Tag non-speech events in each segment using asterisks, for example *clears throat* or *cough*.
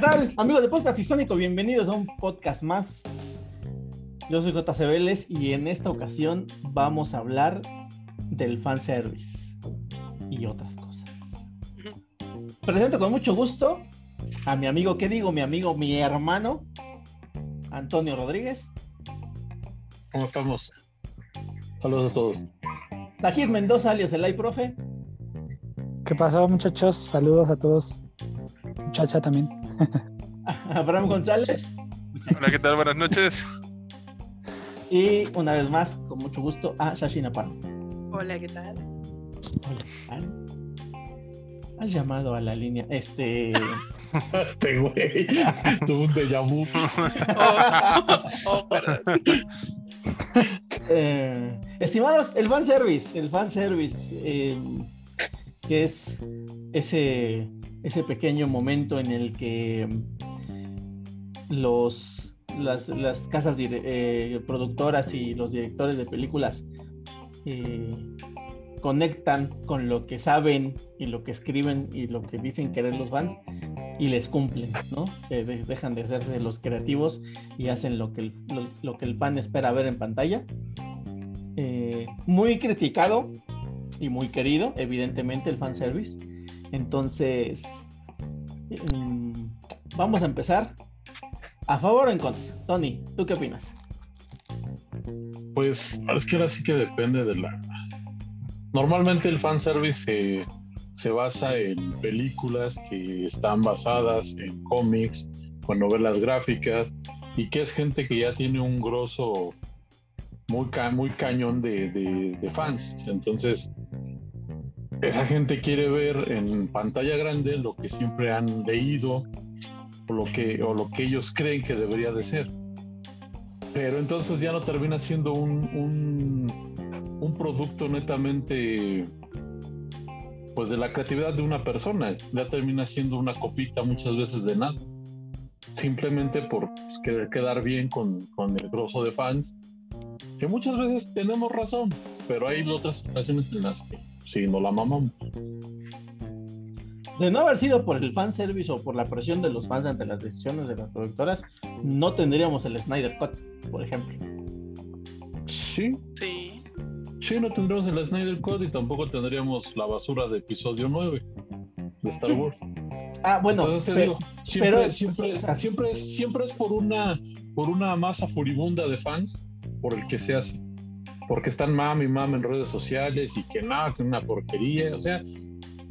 ¿Qué tal, amigos de Podcast Histónico? Bienvenidos a un podcast más. Yo soy JC Vélez y en esta ocasión vamos a hablar del fanservice y otras cosas. Presento con mucho gusto a mi amigo, ¿qué digo? Mi amigo, mi hermano, Antonio Rodríguez. ¿Cómo estamos? Saludos a todos. Sajid Mendoza, alias el Profe. ¿Qué pasó, muchachos? Saludos a todos. Muchacha también. *laughs* Abraham González. Hola, ¿qué tal? Buenas noches. *laughs* Y una vez más, con mucho gusto, a Shashina Pan. Hola, ¿qué tal? Hola, Has llamado a la línea, este... *laughs* este güey, tuvo un déjà vu. Oh, eh, estimados, el fanservice, el fanservice, eh, que es ese ese pequeño momento en el que los, las, casas eh, productoras y los directores de películas eh, conectan con lo que saben y lo que escriben y lo que dicen querer los fans y les cumplen, ¿no? dejan de hacerse los creativos y hacen lo que el, lo, que el fan espera ver en pantalla. Eh, muy criticado y muy querido, evidentemente, el fanservice entonces, mm, vamos a empezar. ¿A favor o en contra? Tony, ¿tú qué opinas? Pues es que ahora sí que depende de la... Normalmente el fanservice se, se basa en películas que están basadas en cómics o en novelas gráficas y que es gente que ya tiene un grosso muy, muy cañón de, de fans. Entonces, esa gente quiere ver en pantalla grande lo que siempre han leído o lo que, o lo que ellos creen que debería de ser. Pero entonces ya no termina siendo un, un, producto netamente pues de la creatividad de una persona, ya termina siendo una copita muchas veces de nada. Simplemente por pues, querer quedar bien con, con el grosso de fans, que muchas veces tenemos razón, pero hay otras ocasiones en las que Sí, no la mamamos. De no haber sido por el fanservice o por la presión de los fans ante las decisiones de las productoras, no tendríamos el Snyder Cut, por ejemplo. Sí. Sí. Sí, no tendríamos el Snyder Cut y tampoco tendríamos la basura de episodio 9 de Star Wars. *laughs* Ah, bueno, siempre, siempre, siempre, es, siempre es por una, por una masa furibunda de fans por el que se hace porque están mam y mam en redes sociales y que nada, que una porquería. O sea,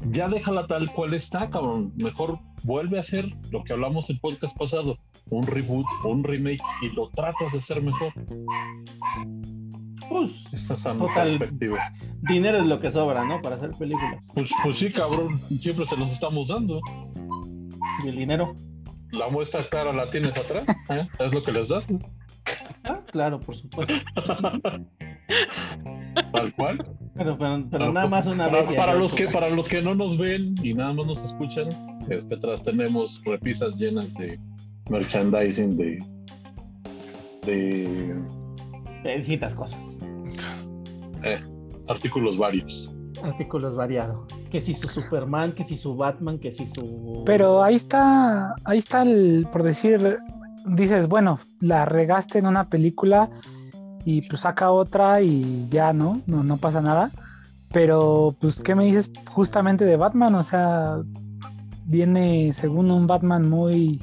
ya déjala tal cual está, cabrón. Mejor vuelve a hacer lo que hablamos en el podcast pasado, un reboot un remake y lo tratas de hacer mejor. Pues, Esa es mi perspectiva. Dinero es lo que sobra, ¿no? Para hacer películas. Pues, pues sí, cabrón. Siempre se los estamos dando. ¿Y el dinero? La muestra clara la tienes atrás. ¿eh? Es lo que les das. Ah, claro, por supuesto. *laughs* *laughs* Tal cual. Pero, pero, nada más una vez. Para los, que, para los que no nos ven y nada más nos escuchan, detrás tenemos repisas llenas de merchandising de. de. de distintas cosas. Eh, artículos varios. Artículos variados. Que si su Superman, que si su Batman, que si su. Pero ahí está, ahí está el, por decir, dices, bueno, la regaste en una película y pues saca otra y ya, ¿no? No, no pasa nada. Pero, pues, ¿qué me dices justamente de Batman? O sea, viene según un Batman muy,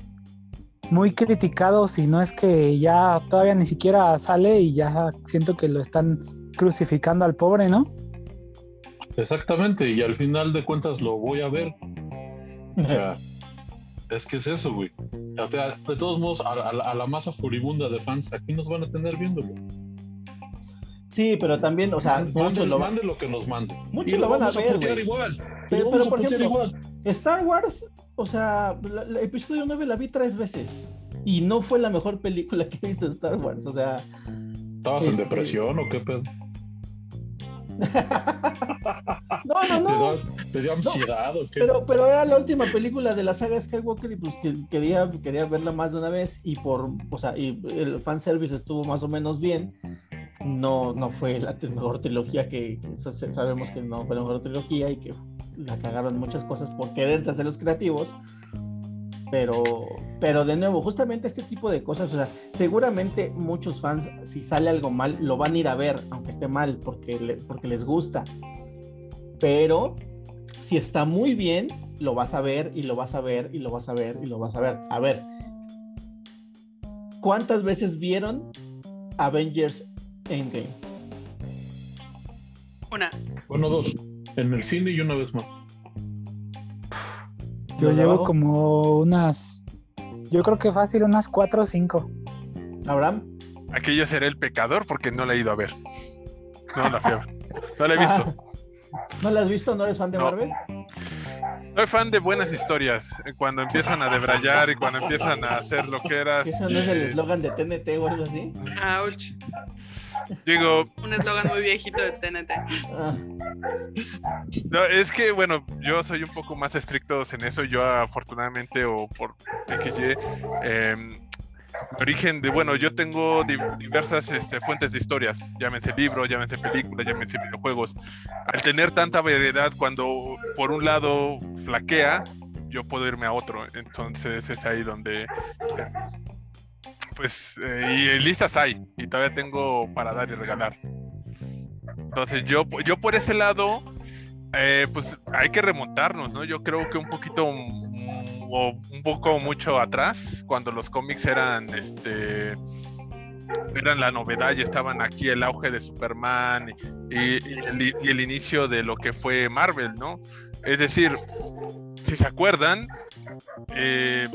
muy criticado, si no es que ya todavía ni siquiera sale y ya siento que lo están crucificando al pobre, ¿no? Exactamente, y al final de cuentas lo voy a ver. O sea, es que es eso, güey. O sea, de todos modos, a, a la masa furibunda de fans, aquí nos van a tener viéndolo. Sí, pero también, o sea, muchos lo mande lo que nos mande. Muchos lo van a ver. igual. Pero, por ejemplo, Star Wars, o sea, el episodio 9 la vi tres veces y no fue la mejor película que he visto en Star Wars, o sea. ¿Estabas en este, depresión o qué pedo? *laughs* no, no, no. ¿Te dio, ansiedad o qué? Pero, pero era la última película de la saga Skywalker y pues quería, quería verla más de una vez y por, o sea, y el fanservice estuvo más o menos bien no, no fue la mejor trilogía que, sabemos que no fue la mejor trilogía y que la cagaron muchas cosas por querer hacer los creativos. Pero, pero de nuevo, justamente este tipo de cosas, o sea, seguramente muchos fans, si sale algo mal, lo van a ir a ver, aunque esté mal, porque, porque les gusta. Pero si está muy bien, lo vas a ver y lo vas a ver y lo vas a ver y lo vas a ver. A ver, ¿cuántas veces vieron Avengers Endgame? Una. Bueno, dos. En el cine y una vez más. Yo ¿Los de llevo abajo? como unas. Yo creo que fácil, unas cuatro o cinco. Abraham. Aquí yo seré el pecador porque no la he ido a ver. No la fui a ver. No la he visto. Ah, ¿No la has visto? ¿No eres fan de No. Marvel? Soy fan de buenas historias. Cuando empiezan a debrayar y cuando empiezan a hacer lo que eras. ¿Eso no es el eslogan de TNT o algo así? Ouch. Digo, Un eslogan muy viejito de TNT. No, es que, bueno, yo soy un poco más estricto en eso. Yo, afortunadamente, o por XY, em, mi origen de, bueno, yo tengo di- diversas este, fuentes de historias, llámense libros, llámense películas, llámense videojuegos. Al tener tanta variedad, cuando por un lado flaquea, yo puedo irme a otro. Entonces es ahí donde, eh, pues, eh, y listas hay, y todavía tengo para dar y regalar. Entonces yo, yo por ese lado, eh, pues hay que remontarnos, ¿no? Yo creo que un poquito mm, o un poco mucho atrás, cuando los cómics eran este eran la novedad y estaban aquí el auge de Superman y, el, y el inicio de lo que fue Marvel, ¿no? Es decir, si se acuerdan, eh,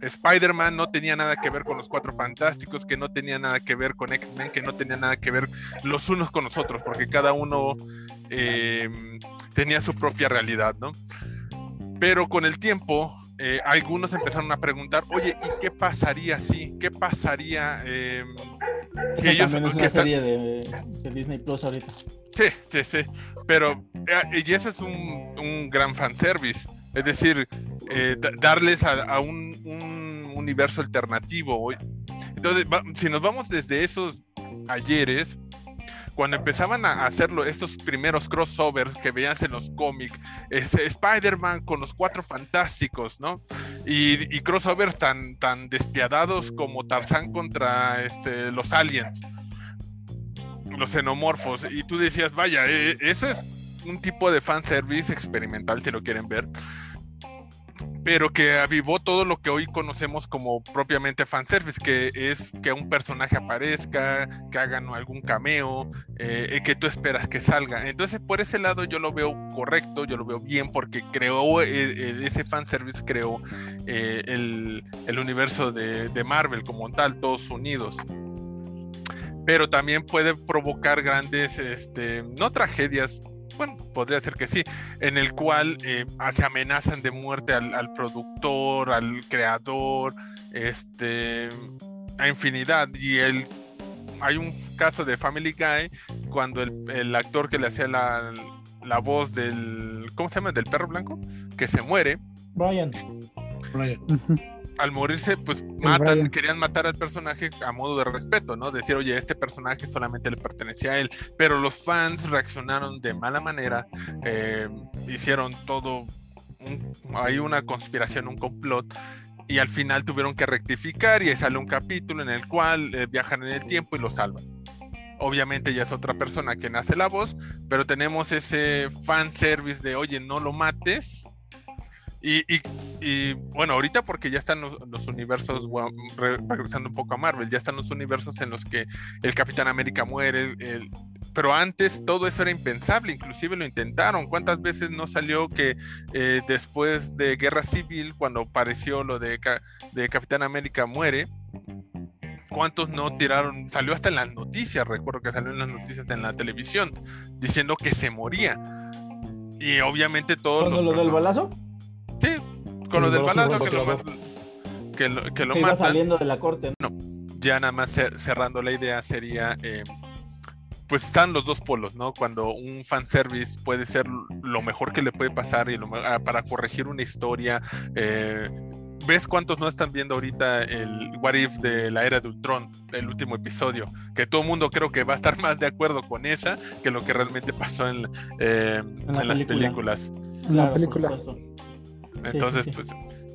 Spider-Man no tenía nada que ver con los Cuatro Fantásticos, que no tenía nada que ver con X-Men, que no tenía nada que ver los unos con los otros, porque cada uno eh, tenía su propia realidad, ¿no? Pero con el tiempo, eh, algunos empezaron a preguntar, oye, ¿y qué pasaría si? ¿Qué pasaría eh, si ellos también es una están- serie de, de Disney Plus ahorita. Sí, sí, sí. Pero, eh, y eso es un, un gran fanservice. Es decir, eh, da- darles a, un, un universo alternativo. Entonces, si nos vamos desde esos ayeres, cuando empezaban a hacerlo, estos primeros crossovers que veías en los cómics, Spider-Man con los cuatro fantásticos, ¿no? Y, crossovers tan, tan despiadados como Tarzán contra este, los aliens los xenomorfos. Y tú decías, vaya, eh, eso es un tipo de fanservice experimental, si lo quieren ver. Pero que avivó todo lo que hoy conocemos como propiamente fanservice, que es que un personaje aparezca, que hagan algún cameo, eh, que tú esperas que salga. Entonces, por ese lado yo lo veo correcto, yo lo veo bien, porque creó, eh, eh, ese fanservice creó eh, el, el universo de, de Marvel como tal, todos unidos pero también puede provocar grandes, este, no tragedias, bueno, podría ser que sí, en el cual eh, se amenazan de muerte al, al productor, al creador, este, a infinidad. Y el, hay un caso de Family Guy cuando el, el actor que le hacía la, la voz del, ¿cómo se llama? Del perro blanco, que se muere. Brian. Brian. Al morirse, pues matan, Brian. querían matar al personaje a modo de respeto, ¿no? Decir, oye, este personaje solamente le pertenecía a él. Pero los fans reaccionaron de mala manera, eh, hicieron todo, un- hay una conspiración, un complot. Y al final tuvieron que rectificar y ahí sale un capítulo en el cual eh, viajan en el tiempo y lo salvan. Obviamente ya es otra persona quien hace la voz, pero tenemos ese fan service de, oye, no lo mates. Y, y- y, bueno, ahorita porque ya están los, los universos, bueno, regresando un poco a Marvel, ya están los universos en los que el Capitán América muere, el- pero antes todo eso era impensable, inclusive lo intentaron. ¿Cuántas veces no salió que eh, después de Guerra Civil, cuando apareció lo de, Ca- de Capitán América muere, cuántos no tiraron, salió hasta en las noticias, recuerdo que salió en las noticias en la televisión, diciendo que se moría. Y obviamente todos ¿Cuándo los lo del balazo? Con lo El del balazo que lo, matan- que lo, que lo Que iba matan. saliendo de la corte. ¿no? Ya nada más cer- cerrando la idea sería, eh, pues están los dos polos, ¿no? Cuando un fanservice puede ser lo mejor que le puede pasar y lo ah, para corregir una historia. eh, ¿Ves cuántos no están viendo ahorita el What If de la era de Ultron, el último episodio? Que todo el mundo creo que va a estar *laughs* más de acuerdo con esa que lo que realmente pasó en, eh, la en las película. películas. En Claro, la por película. Entonces, sí. pues,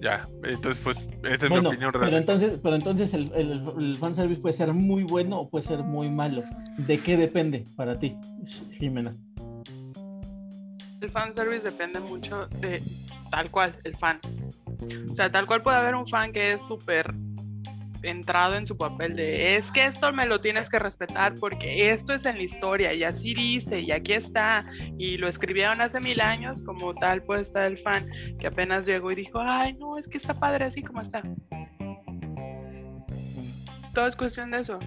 ya. Entonces, pues, esa es mi opinión pero realmente. entonces, pero entonces el, el, el fanservice puede ser muy bueno o puede ser muy malo. ¿De qué depende para ti, Jimena? El fanservice depende mucho de tal cual, el fan. O sea, tal cual puede haber un fan que es súper entrado en su papel de es que esto me lo tienes que respetar porque esto es en la historia y así dice y aquí está y lo escribieron hace mil años como tal puede estar el fan que apenas llegó y dijo ay no es que está padre así como está todo es cuestión de eso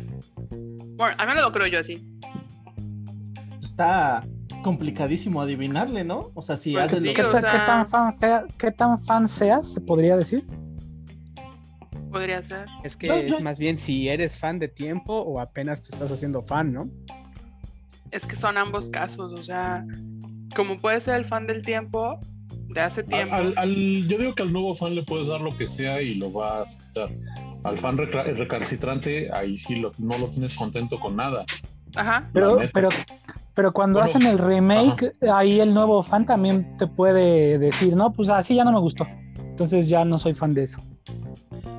bueno al menos lo creo yo así Está complicadísimo adivinarle, ¿no? O sea, si Pues haces sí, lo ¿Qué, o sea- qué tan fan sea- qué tan fan seas, se podría decir? Podría ser Es que No, es más bien si eres fan de tiempo o apenas te estás haciendo fan, ¿no? es que son ambos casos o sea como puede ser el fan del tiempo de hace tiempo Al, al- yo digo que al nuevo fan le puedes dar lo que sea y lo va a aceptar. Al fan recalcitrante, ahí sí lo- no lo tienes contento con nada. ajá Pero, pero, pero cuando Bueno, hacen el remake, ahí el nuevo fan también te puede decir, no, pues así ya no me gustó. Entonces ya no soy fan de eso.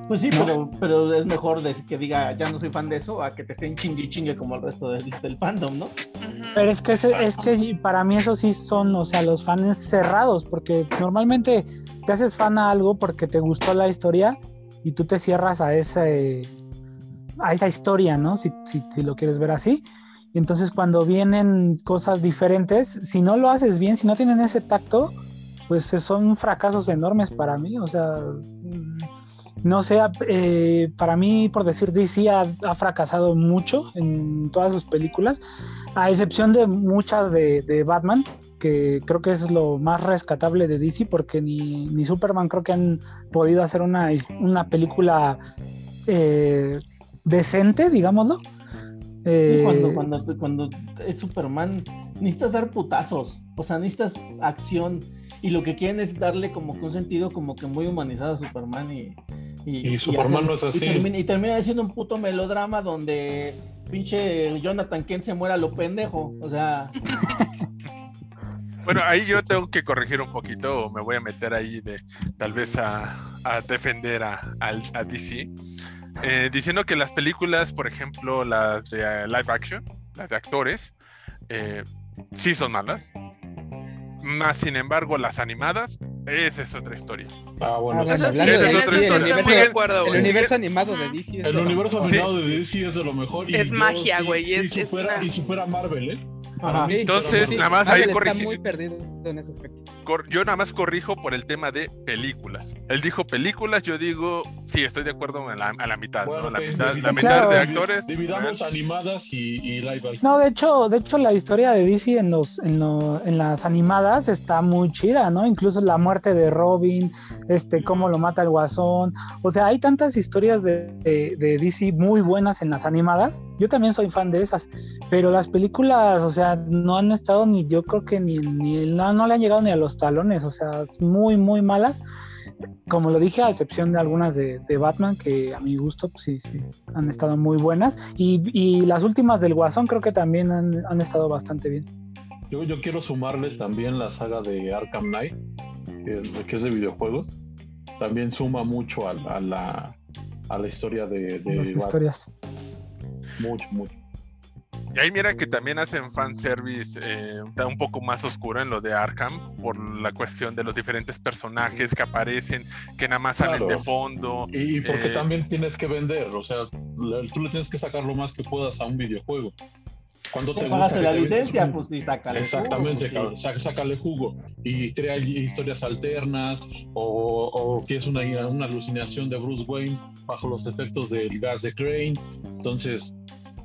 Pues sí, ¿No? pero, pero es mejor de- que diga ya no soy fan de eso a que te estén chingue y chingue como el resto del, del fandom, ¿no? Pero es que, es que para mí eso sí son, o sea, los fans cerrados, porque normalmente te haces fan a algo porque te gustó la historia y tú te cierras a ese a esa historia, ¿no? Si, si, si lo quieres ver así. Entonces cuando vienen cosas diferentes, si no lo haces bien, si no tienen ese tacto, pues son fracasos enormes para mí. O sea, no sé, eh, para mí, por decir, DC ha, ha fracasado mucho en todas sus películas, a excepción de muchas de, de Batman, que creo que es lo más rescatable de DC, porque ni, ni Superman creo que han podido hacer una, una película eh, decente, digámoslo. Eh, cuando, cuando, cuando es Superman, necesitas dar putazos, o sea, necesitas acción. Y lo que quieren es darle como que un sentido como que muy humanizado a Superman y... Y Superman no es así. Y termina, y termina siendo un puto melodrama donde pinche Jonathan Kent se muera a lo pendejo. O sea, *laughs* Bueno, ahí yo tengo que corregir un poquito, o me voy a meter ahí de tal vez a, a defender a DC, eh, diciendo que las películas, por ejemplo, las de eh, live action, las de actores, eh, sí son malas. Más sin embargo, las animadas, esa es otra historia. Ah, bueno. Ah, sí. Sí, hablando de otra sí el de universo, acuerdo, el universo animado de. DC es El universo mejor. animado de DC es de lo mejor. y Es yo magia, sí- güey, Y, es- es supera, una- y supera Marvel, ¿eh? Ajá. Mí Sí, Entonces, a nada Marvel. más ahí Marvel está muy perdido en ese aspecto. Cor- yo nada más corrijo por el tema de películas. Él dijo películas, yo digo, sí, estoy de acuerdo a la, a la mitad, Bueno, ¿no? La mitad, la dividamos- mitad Claro. de actores. Dividamos animadas y, y live action. No, de hecho, de hecho la historia de DC en los, en, lo- en las animadas está muy chida, ¿no? Incluso la muerte de Robin, este, cómo lo mata el Guasón. O sea, hay tantas historias de, de- de DC muy buenas en las animadas. Yo también soy fan de esas. Pero las películas, o sea, no han estado ni, yo creo que ni, ni no, no le han llegado ni a los talones. O sea, muy, muy malas. Como lo dije, a excepción de algunas de, de Batman, que a mi gusto, pues sí, sí, han estado muy buenas. Y, y las últimas del Guasón creo que también han, han estado bastante bien. Yo, yo quiero sumarle también la saga de Arkham Knight, que, que es de videojuegos. También suma mucho a, a la, a la historia de, de las Batman. historias. Mucho, mucho. Y ahí mira que también hacen fanservice eh, un poco más oscuro en lo de Arkham, por la cuestión de los diferentes personajes que aparecen, que nada más salen de fondo. Y, y porque Eh, también tienes que vender, o sea, tú le tienes que sacar lo más que puedas a un videojuego. Cuando te gusta la te licencia, un- pues sí, sácale. Exactamente, jugo, pues, sácale jugo y crea historias alternas o, o que es una, una alucinación de Bruce Wayne bajo los efectos del gas de Crane. Entonces,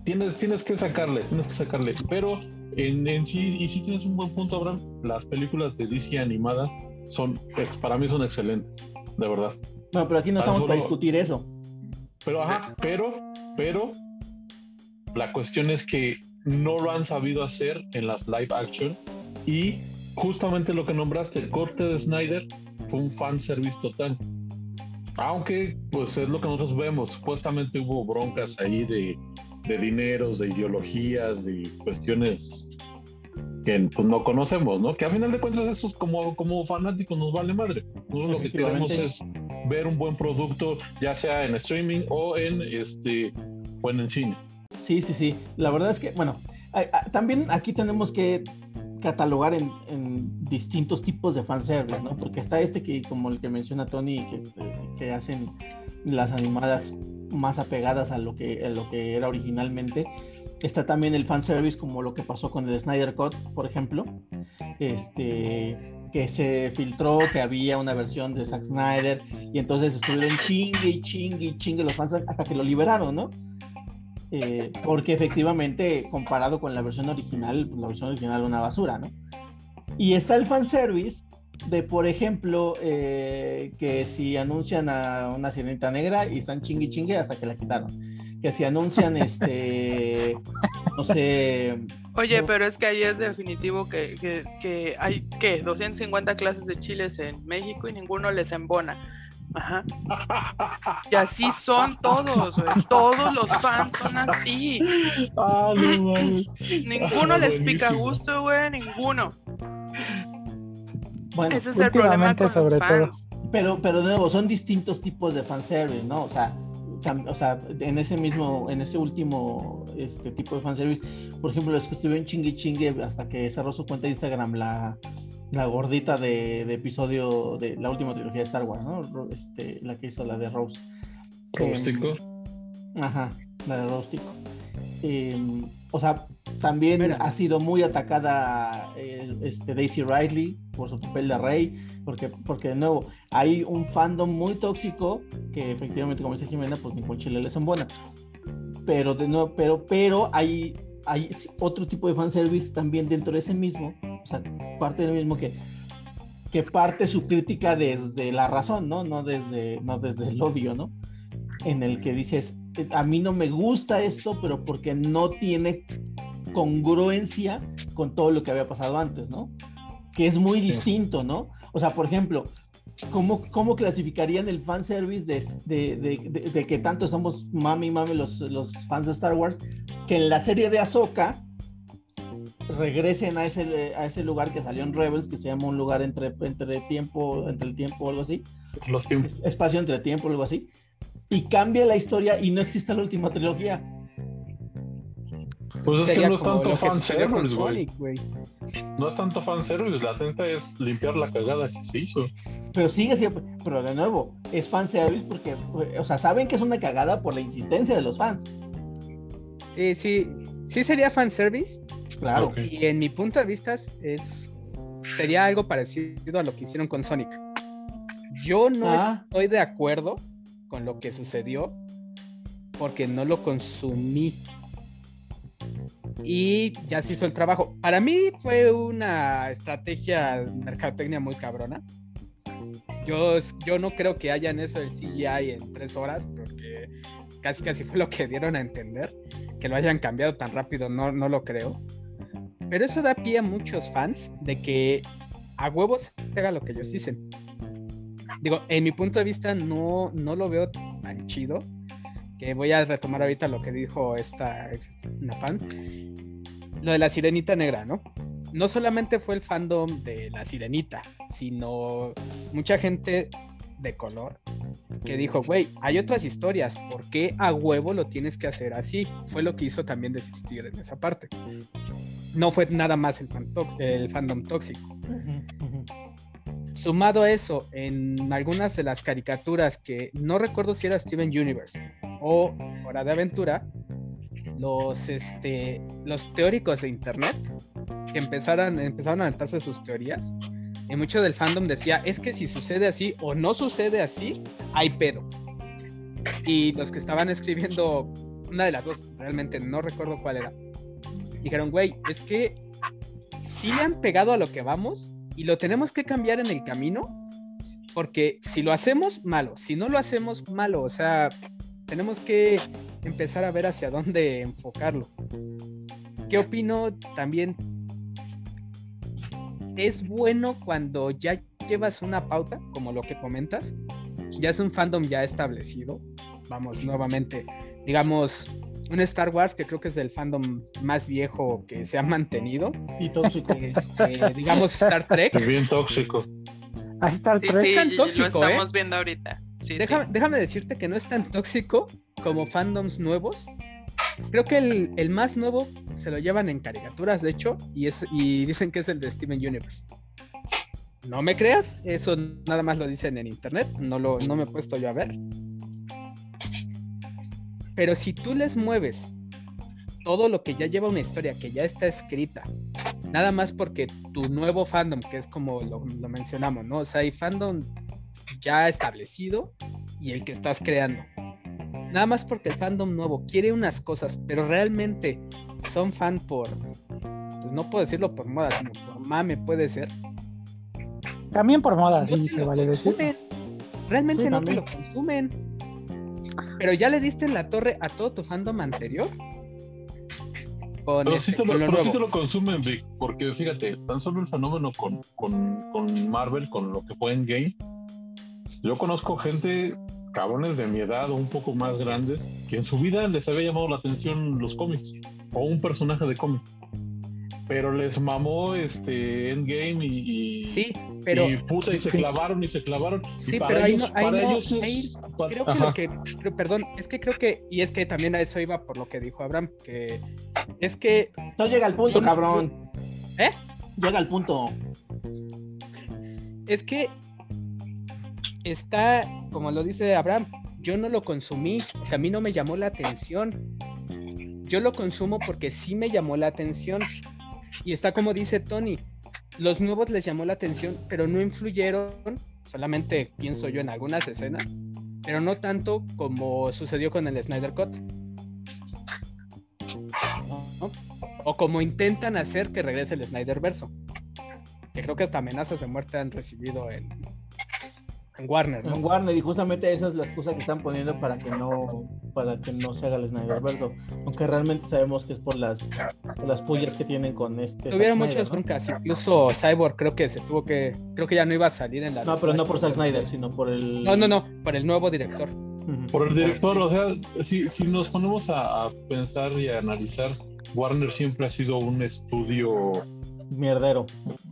tienes, tienes que sacarle, tienes que sacarle. Pero en, en sí, y sí tienes un buen punto, Abraham, las películas de DC animadas son, para mí son excelentes, de verdad. No, pero aquí no estamos solo- para discutir eso. Pero, ajá, pero, pero, la cuestión es que no lo han sabido hacer en las live action y justamente lo que nombraste, el corte de Snyder fue un fan service total. Aunque, pues es lo que nosotros vemos, supuestamente hubo broncas ahí de, de dineros, de ideologías, de cuestiones que pues, no conocemos, ¿no? Que a final de cuentas esos como, como fanáticos nos vale madre. Nosotros lo que queremos es ver un buen producto, ya sea en streaming o en este o en el cine. Sí, sí, sí. La verdad es que, bueno, también aquí tenemos que catalogar en, distintos tipos de fanservice, ¿no? Porque está este que, como el que menciona Tony, que, que hacen las animadas más apegadas a lo que, a lo que era originalmente. Está también el fanservice, como lo que pasó con el Snyder Cut, por ejemplo. Este, que se filtró que había una versión de Zack Snyder y entonces estuvieron chingue y chingue y chingue los fans hasta que lo liberaron, ¿no? Eh, porque efectivamente, comparado con la versión original, la versión original era una basura, ¿no? Y está el fanservice de, por ejemplo, eh, que si anuncian a una sirenita negra y están chingue chingue hasta que la quitaron. Que si anuncian, *laughs* este, no sé... Oye, pero es que ahí es definitivo que, que, hay, ¿qué? 250 clases de chiles en México y ninguno les embona. Ajá. Y así son todos, Todos los fans son así. Ah, ninguno les pica gusto, güey. Ninguno. Bueno, ese es el problema con sobre los fans. Pero, pero de nuevo, son distintos tipos de fanservice, ¿no? O sea, o sea, en ese mismo, en ese último este tipo de fanservice, por ejemplo, los que estuvieron chingue chingue hasta que cerró su cuenta de Instagram la la gordita de, episodio de la última trilogía de Star Wars, ¿no? Este, la que hizo la de Rose. Rústico. Em, ajá, la de Rústico. Em, o sea, también ha sido muy atacada este, Daisy Riley por su papel de Rey, porque, porque de nuevo hay un fandom muy tóxico que efectivamente, como dice Jimena, pues ni con Chile les son buena. Pero de nuevo, pero, pero hay, hay otro tipo de fanservice también dentro de ese mismo, o sea, parte del mismo que, que parte su crítica desde la razón, ¿no? No desde, no desde el odio, ¿no? En el que dices, a mí no me gusta esto, pero porque no tiene congruencia con todo lo que había pasado antes, ¿no? Que es muy distinto, ¿no? O sea, por ejemplo, ¿cómo, cómo clasificarían el fanservice de, de, de, de, que tanto estamos mami mami los, los fans de Star Wars, que en la serie de Ahsoka regresen a ese, a ese lugar que salió en Rebels, que se llama un lugar entre, entre tiempo, entre el tiempo o algo así. Los tiempos. Espacio entre tiempo o algo así. Y cambia la historia y no existe la última trilogía. Pues es que no es tanto fanservice, güey. No es tanto fanservice, la tenta es limpiar la cagada que se hizo. Pero sigue siendo, pero de nuevo, es fanservice porque, o sea, saben que es una cagada por la insistencia de los fans. Sí, sí, sí sería fanservice, Claro. Y en mi punto de vista es sería algo parecido a lo que hicieron con Sonic. Yo no ah. estoy de acuerdo con lo que sucedió porque no lo consumí. Y ya se hizo el trabajo. Para mí fue una estrategia mercadotecnia muy cabrona. Yo, yo no creo que hayan eso del CGI en tres horas, porque casi casi fue lo que dieron a entender. Que lo hayan cambiado tan rápido, no, no lo creo. Pero eso da pie a muchos fans de que a huevos se haga lo que ellos dicen. Digo, en mi punto de vista no, no lo veo tan chido. Que voy a retomar ahorita lo que dijo esta Napan. Lo de la sirenita negra, ¿no? No solamente fue el fandom de la sirenita, sino mucha gente de color que dijo, güey, hay otras historias, ¿por qué a huevo lo tienes que hacer así? Fue lo que hizo también desistir en esa parte no fue nada más el, el fandom tóxico. Sumado a eso, en algunas de las caricaturas que no recuerdo si era Steven Universe o Hora de Aventura, los, este, los teóricos de internet que empezaron, empezaron a aventarse sus teorías, y mucho del fandom decía, es que si sucede así o no sucede así, hay pedo. Y los que estaban escribiendo, una de las dos, realmente no recuerdo cuál era, dijeron, güey, es que si le han pegado a lo que vamos y lo tenemos que cambiar en el camino, porque si lo hacemos, malo, si no lo hacemos, malo, o sea, tenemos que empezar a ver hacia dónde enfocarlo. ¿Qué opino también? Es bueno cuando ya llevas una pauta, como lo que comentas, ya es un fandom ya establecido, vamos, nuevamente, digamos, un Star Wars que creo que es el fandom más viejo que se ha mantenido. Y tóxico. Este, digamos Star Trek. Es bien tóxico. A Star Sí, Trek. sí, tan tóxico, lo ¿eh? estamos viendo ahorita. Sí, Déjame, sí. déjame decirte que no es tan tóxico como fandoms nuevos. Creo que el, el más nuevo se lo llevan en caricaturas, de hecho, y, es, y dicen que es el de Steven Universe. No me creas, eso nada más lo dicen en internet, no, lo, no me he puesto yo a ver. Pero si tú les mueves todo lo que ya lleva una historia, que ya está escrita, nada más porque tu nuevo fandom, que es como lo, lo mencionamos, ¿no? O sea, hay fandom ya establecido y el que estás creando. Nada más porque el fandom nuevo quiere unas cosas, pero realmente son fan por, pues no puedo decirlo por moda, sino por mame puede ser. También por moda, no sí, se vale decir. Realmente Sí, no te lo consumen. Pero ya le diste en la torre a todo tu fandom anterior. Con, Pero, este, sí te, lo, pero sí te lo consumen, Vic, porque fíjate, tan solo el fenómeno con, con, con Marvel, con lo que fue en Game, yo conozco gente, cabrones de mi edad o un poco más grandes, que en su vida les había llamado la atención los cómics o un personaje de cómic. Pero les mamó este Endgame y, y, Sí, pero y puta, y se clavaron y se clavaron. y Sí, para pero ahí ellos, no- ahí para no- ellos es. ahí creo que lo que, pero, perdón, es que creo que, y es que también a eso iba por lo que dijo Abraham, que es que, No llega al punto, Yo cabrón. ¿eh? Llega al punto. Es que está, como lo dice Abraham, yo no lo consumí, a mí no me llamó la atención. Yo lo consumo porque sí me llamó la atención. Y está como dice Tony, los nuevos les llamó la atención, pero no influyeron, solamente pienso yo en algunas escenas, pero no tanto como sucedió con el Snyder Cut. O como intentan hacer que regrese el Snyder Verso. Que creo que hasta amenazas de muerte han recibido en, en Warner, ¿no? En Warner, y justamente esa es la excusa que están poniendo para que no, para que no se haga el Snyderverso. Aunque realmente sabemos que es por las, por las pullas que tienen con este. Tuvieron muchas Snyder, ¿no? broncas, incluso Cyborg creo que se tuvo que, creo que ya no iba a salir en la... No, pero no por Zack Snyder, sino por el. No, no, no, por el nuevo director. Por el director, o sea, si, si nos ponemos a, a pensar y a analizar, Warner siempre ha sido un estudio, Mierdero.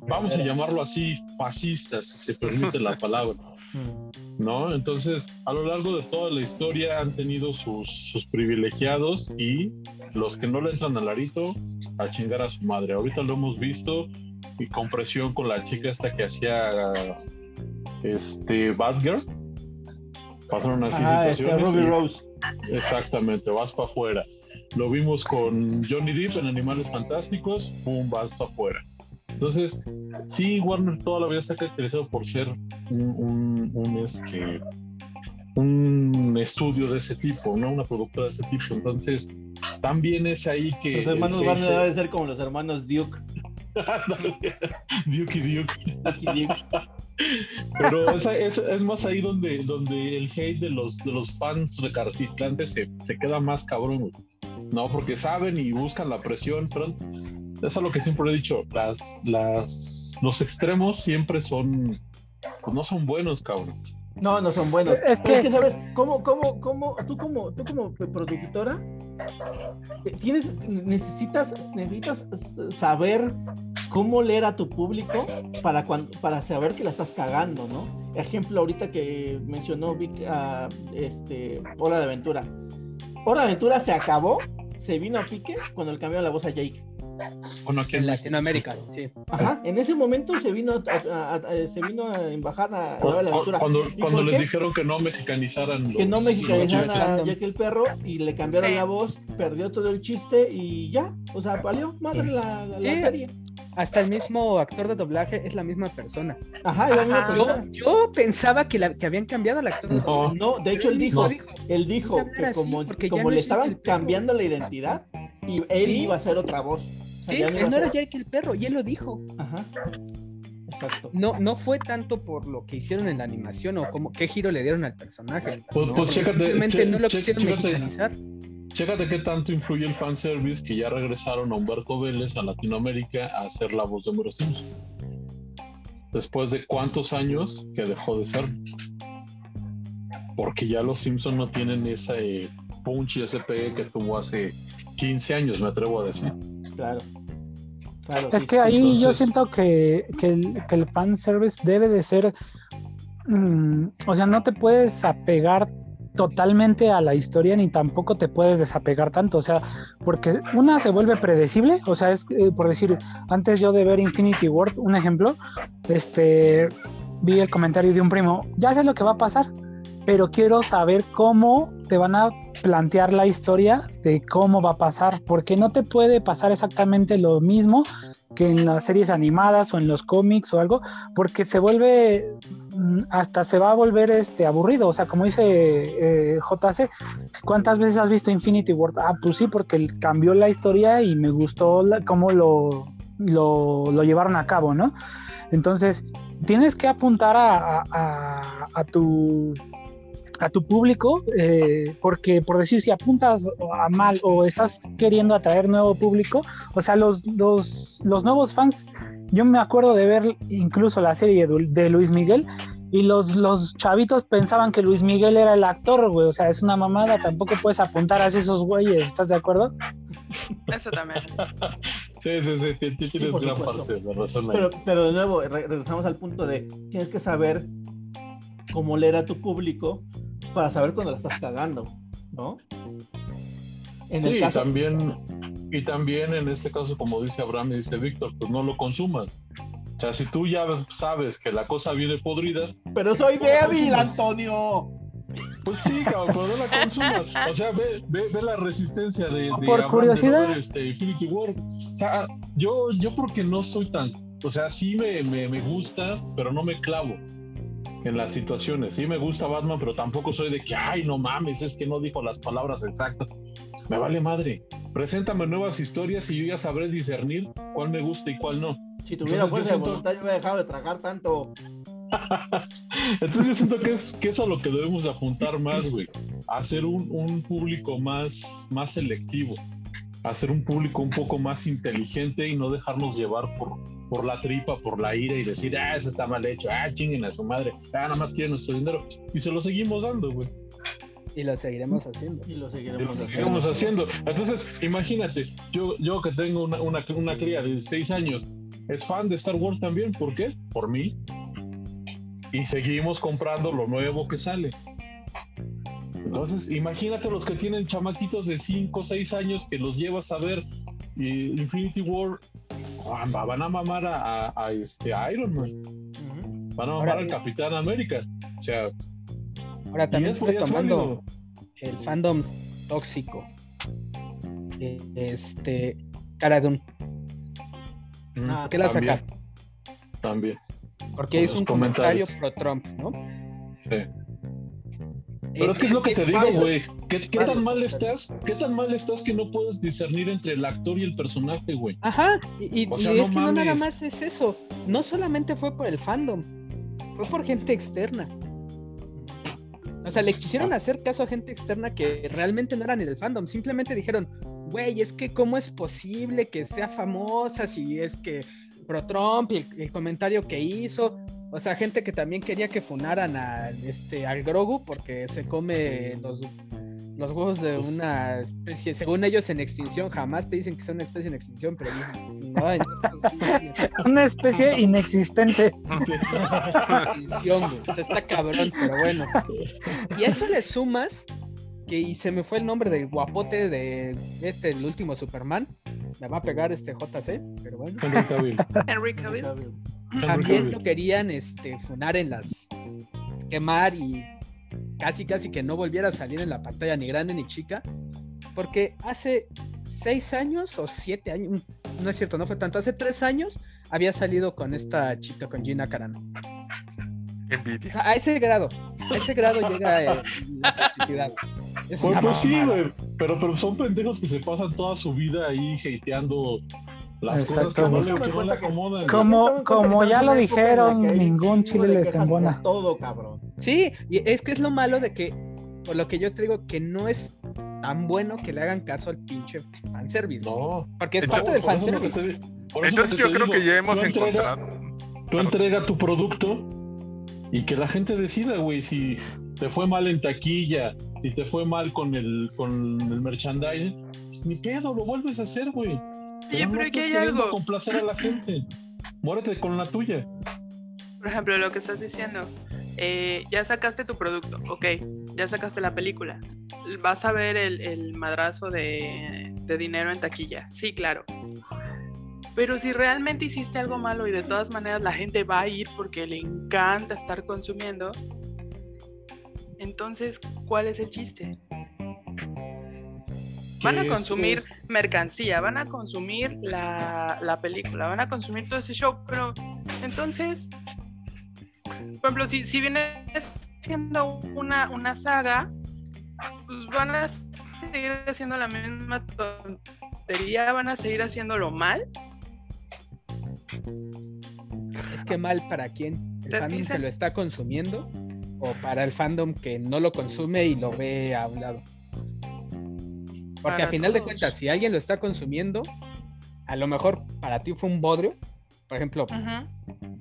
vamos a llamarlo así, fascista, si se permite la palabra. ¿No? Entonces, a lo largo de toda la historia han tenido sus, sus privilegiados y los que no le entran al arito, a chingar a su madre. Ahorita lo hemos visto y con presión con la chica esta que hacía este Batgirl. Pasaron así Ah, este, situaciones. Ruby y- Rose. Exactamente, vas para afuera. Lo vimos con Johnny Depp en Animales Fantásticos, pum, vas para afuera. Entonces, sí, Warner toda la vida se ha caracterizado por ser un, un, un, este, un estudio de ese tipo, ¿no? Una productora de ese tipo. Entonces, también es ahí que. Los hermanos Warner deben ser como los hermanos Duke. *laughs* Duke y Duke. Duke y Duke. Pero esa- es, es más ahí donde, donde el hate de los, de los fans recalcitrantes se, se queda más cabrón. No, porque saben y buscan la presión, pero eso es lo que siempre he dicho. Las, las, los extremos siempre son, pues no son buenos, cabrón. No, no son buenos. Es que- ¿sabes? ¿Cómo, cómo, cómo, tú como, tú como productora, eh, tienes, necesitas, necesitas saber cómo leer a tu público para, cuan- para saber que la estás cagando, ¿no? Ejemplo, ahorita que mencionó Vic, ah, este, Hora de Aventura. Hora de Aventura se acabó, se vino a pique cuando le cambiaron la voz a Jake. Bueno, aquí En en Latinoamérica, sí. Ajá, en ese momento se vino a, a- a- a- se vino a embajar a, a Cu- Hora de cu- Aventura. Cuando, ¿Y cuando les qué? dijeron que no mexicanizaran los, que no chistes. a Jack el perro y le cambiaron Sí. la voz, perdió todo el chiste y ya, o sea, valió madre la, la- la serie. Hasta el mismo actor de doblaje es la misma persona. Ajá, la misma. Yo, persona. yo pensaba que, la- que habían cambiado al actor de No. doblaje. No, de hecho él dijo, él dijo "Voy a hablar que como, no le estaban el perro". cambiando la identidad, y él Sí. iba a ser otra voz. Sí, él a no era Jake el perro, y él lo dijo. Ajá. Exacto. No, no fue tanto por lo que hicieron en la animación o como qué giro le dieron al personaje. Pues- ¿no? pues chécate, simplemente che- no lo che- quisieron chécate. mexicanizar. Chécate qué tanto influye el fanservice que ya regresaron a Humberto Vélez a Latinoamérica a hacer la voz de Homero Simpson. Después de cuántos años que dejó de ser. Porque ya los Simpson no tienen esa, eh, punch y ese pegue que tuvo hace 15 años, me atrevo a decir. Claro. Claro, Es sí. que ahí yo siento que, que el, que el fanservice debe de ser, mm, o sea, no te puedes apegar totalmente a la historia ni tampoco te puedes desapegar tanto, o sea, porque una se vuelve predecible, o sea, es eh, por decir, antes yo de ver Infinity War, un ejemplo, este, vi el comentario de un primo, ya sé lo que va a pasar, pero quiero saber cómo te van a plantear la historia de cómo va a pasar, porque no te puede pasar exactamente lo mismo que en las series animadas o en los cómics o algo, porque se vuelve mm, hasta se va a volver este aburrido, o sea, como dice eh, JC, ¿cuántas veces has visto Infinity War? Ah, pues sí, porque cambió la historia y me gustó cómo lo, lo, llevaron a cabo, ¿no? Entonces, tienes que apuntar a- a tu a tu público, eh, porque por decir si apuntas a mal o estás queriendo atraer nuevo público, o sea, los, los, los nuevos fans, yo me acuerdo de ver incluso la serie de, de Luis Miguel y los, los chavitos pensaban que Luis Miguel era el actor, güey, o sea, es una mamada, tampoco puedes apuntar a esos güeyes, ¿estás de acuerdo? Eso también. Sí, sí, sí, ti- ti- tienes gran supuesto. parte de razón ahí. Pero, pero de nuevo, re- regresamos al punto de tienes que saber cómo leer a tu público para saber cuando la estás cagando, ¿no? En sí, el caso, también, y también en este caso, como dice Abraham y dice Víctor, pues no lo consumas. O sea, si tú ya sabes que la cosa viene podrida, pero soy la débil. Antonio. pues sí, cabrón, pero no la consumas. O sea, ve, ve, ve la resistencia de, de Por Abraham de curiosidad. ver, este, Infinity War. O sea, yo, yo porque no soy tan, o sea, sí me, me, me gusta, pero no me clavo en las situaciones. Sí me gusta Batman, pero tampoco soy de que, ay, no mames, es que no dijo las palabras exactas. Me vale madre. Preséntame nuevas historias y yo ya sabré discernir cuál me gusta y cuál no. Si tuviera Entonces, fuerza de siento- voluntad, yo hubiera dejado de tragar tanto. *laughs* Entonces yo siento que es, que es a lo que debemos apuntar más, güey. Hacer un, un público más, más selectivo. Hacer un público un poco más inteligente y no dejarnos llevar por, por la tripa, por la ira y decir, ah, eso está mal hecho, ah, chinguen a su madre, ah, nada más quieren nuestro dinero. Y se lo seguimos dando, güey. Y lo seguiremos haciendo. Y lo Y seguiremos lo haciendo. seguimos haciendo. Entonces, imagínate, yo, yo que tengo una, una, una cría de 16 años, es fan de Star Wars también. ¿Por qué? Por mí. Y seguimos comprando lo nuevo que sale. Entonces, imagínate los que tienen chamaquitos de 5 o 6 años que los llevas a ver y Infinity War. Ah, Van a mamar a, a- a este a Iron Man, van a mamar Ahora, al Capitán América. O sea, Ahora también es- y es retomando válido. el fandom tóxico. Este. Cara Dune. Ah, ¿Por qué la También. sacar? También. Porque Por hizo un comentario pro Trump, ¿no? Sí. Pero es que es lo que te digo, güey. ¿Qué, qué tan mal estás? ¿Qué tan mal estás que no puedes discernir entre el actor y el personaje, güey? Ajá, y, y- O sea, y no es que no nada más es eso. No solamente fue por el fandom, fue por gente externa. O sea, le quisieron hacer caso a gente externa que realmente no era ni del fandom. Simplemente dijeron, güey, es que cómo es posible que sea famosa si es que pro Trump y el, el comentario que hizo. O sea, gente que también quería que funaran al, este, al Grogu porque se come los, los huevos de Pues- una especie, según ellos en extinción, jamás te dicen que son una especie en extinción, pero dicen, no, en extinción, *laughs* Una especie inexistente. extinción, güey. O sea, está cabrón, pero bueno. Y a eso le sumas que y se me fue el nombre del guapote de este, el último Superman. Me va a pegar este JC, pero bueno. Henry Cavill. Henry Cavill. También lo querían este, funar en las. quemar y casi, casi que no volviera a salir en la pantalla ni grande ni chica. Porque hace seis años o siete años, no es cierto, no fue tanto, hace tres años había salido con esta chica, con Gina Carano. Envidia. A ese grado, a ese grado llega eh, la toxicidad. Es Pues, pues sí, güey. Pero, pero son pendejos que se pasan toda su vida ahí hateando las cosas que Exacto, no, le, que no le acomodan. Como- como ya lo dijeron, ningún chile les embona. por Todo, cabrón. Sí, y es que es lo malo de que, por lo que yo te digo, que no es tan bueno que le hagan caso al pinche fanservice. No. Porque es Entonces, parte del fanservice. te- Entonces yo creo digo. que ya hemos Tú entrega- encontrado. Tú entrega tu producto y que la gente decida, güey, si te fue mal en taquilla Si te fue mal con el, con el merchandising, pues ni pedo, lo vuelves a hacer, güey. Oye, no pero aquí hay algo. complacer a la gente. Muérete con la tuya. Por ejemplo, lo que estás diciendo, eh, ya sacaste tu producto, ok, ya sacaste la película, vas a ver el, el madrazo de, de dinero en taquilla, sí, claro. Pero si realmente hiciste algo malo y de todas maneras la gente va a ir porque le encanta estar consumiendo, entonces, ¿cuál es el chiste? Van a es- consumir es- mercancía, van a consumir la, la película, van a consumir todo ese show, pero entonces, por ejemplo, si, si viene siendo una, una saga, pues van a seguir haciendo la misma tontería, van a seguir haciéndolo mal. Es que mal para quién? ¿El fandom que lo está consumiendo? ¿O para el fandom que no lo consume y lo ve a un lado? Porque a final de cuentas, si alguien lo está consumiendo, a lo mejor para ti fue un bodrio. Por ejemplo,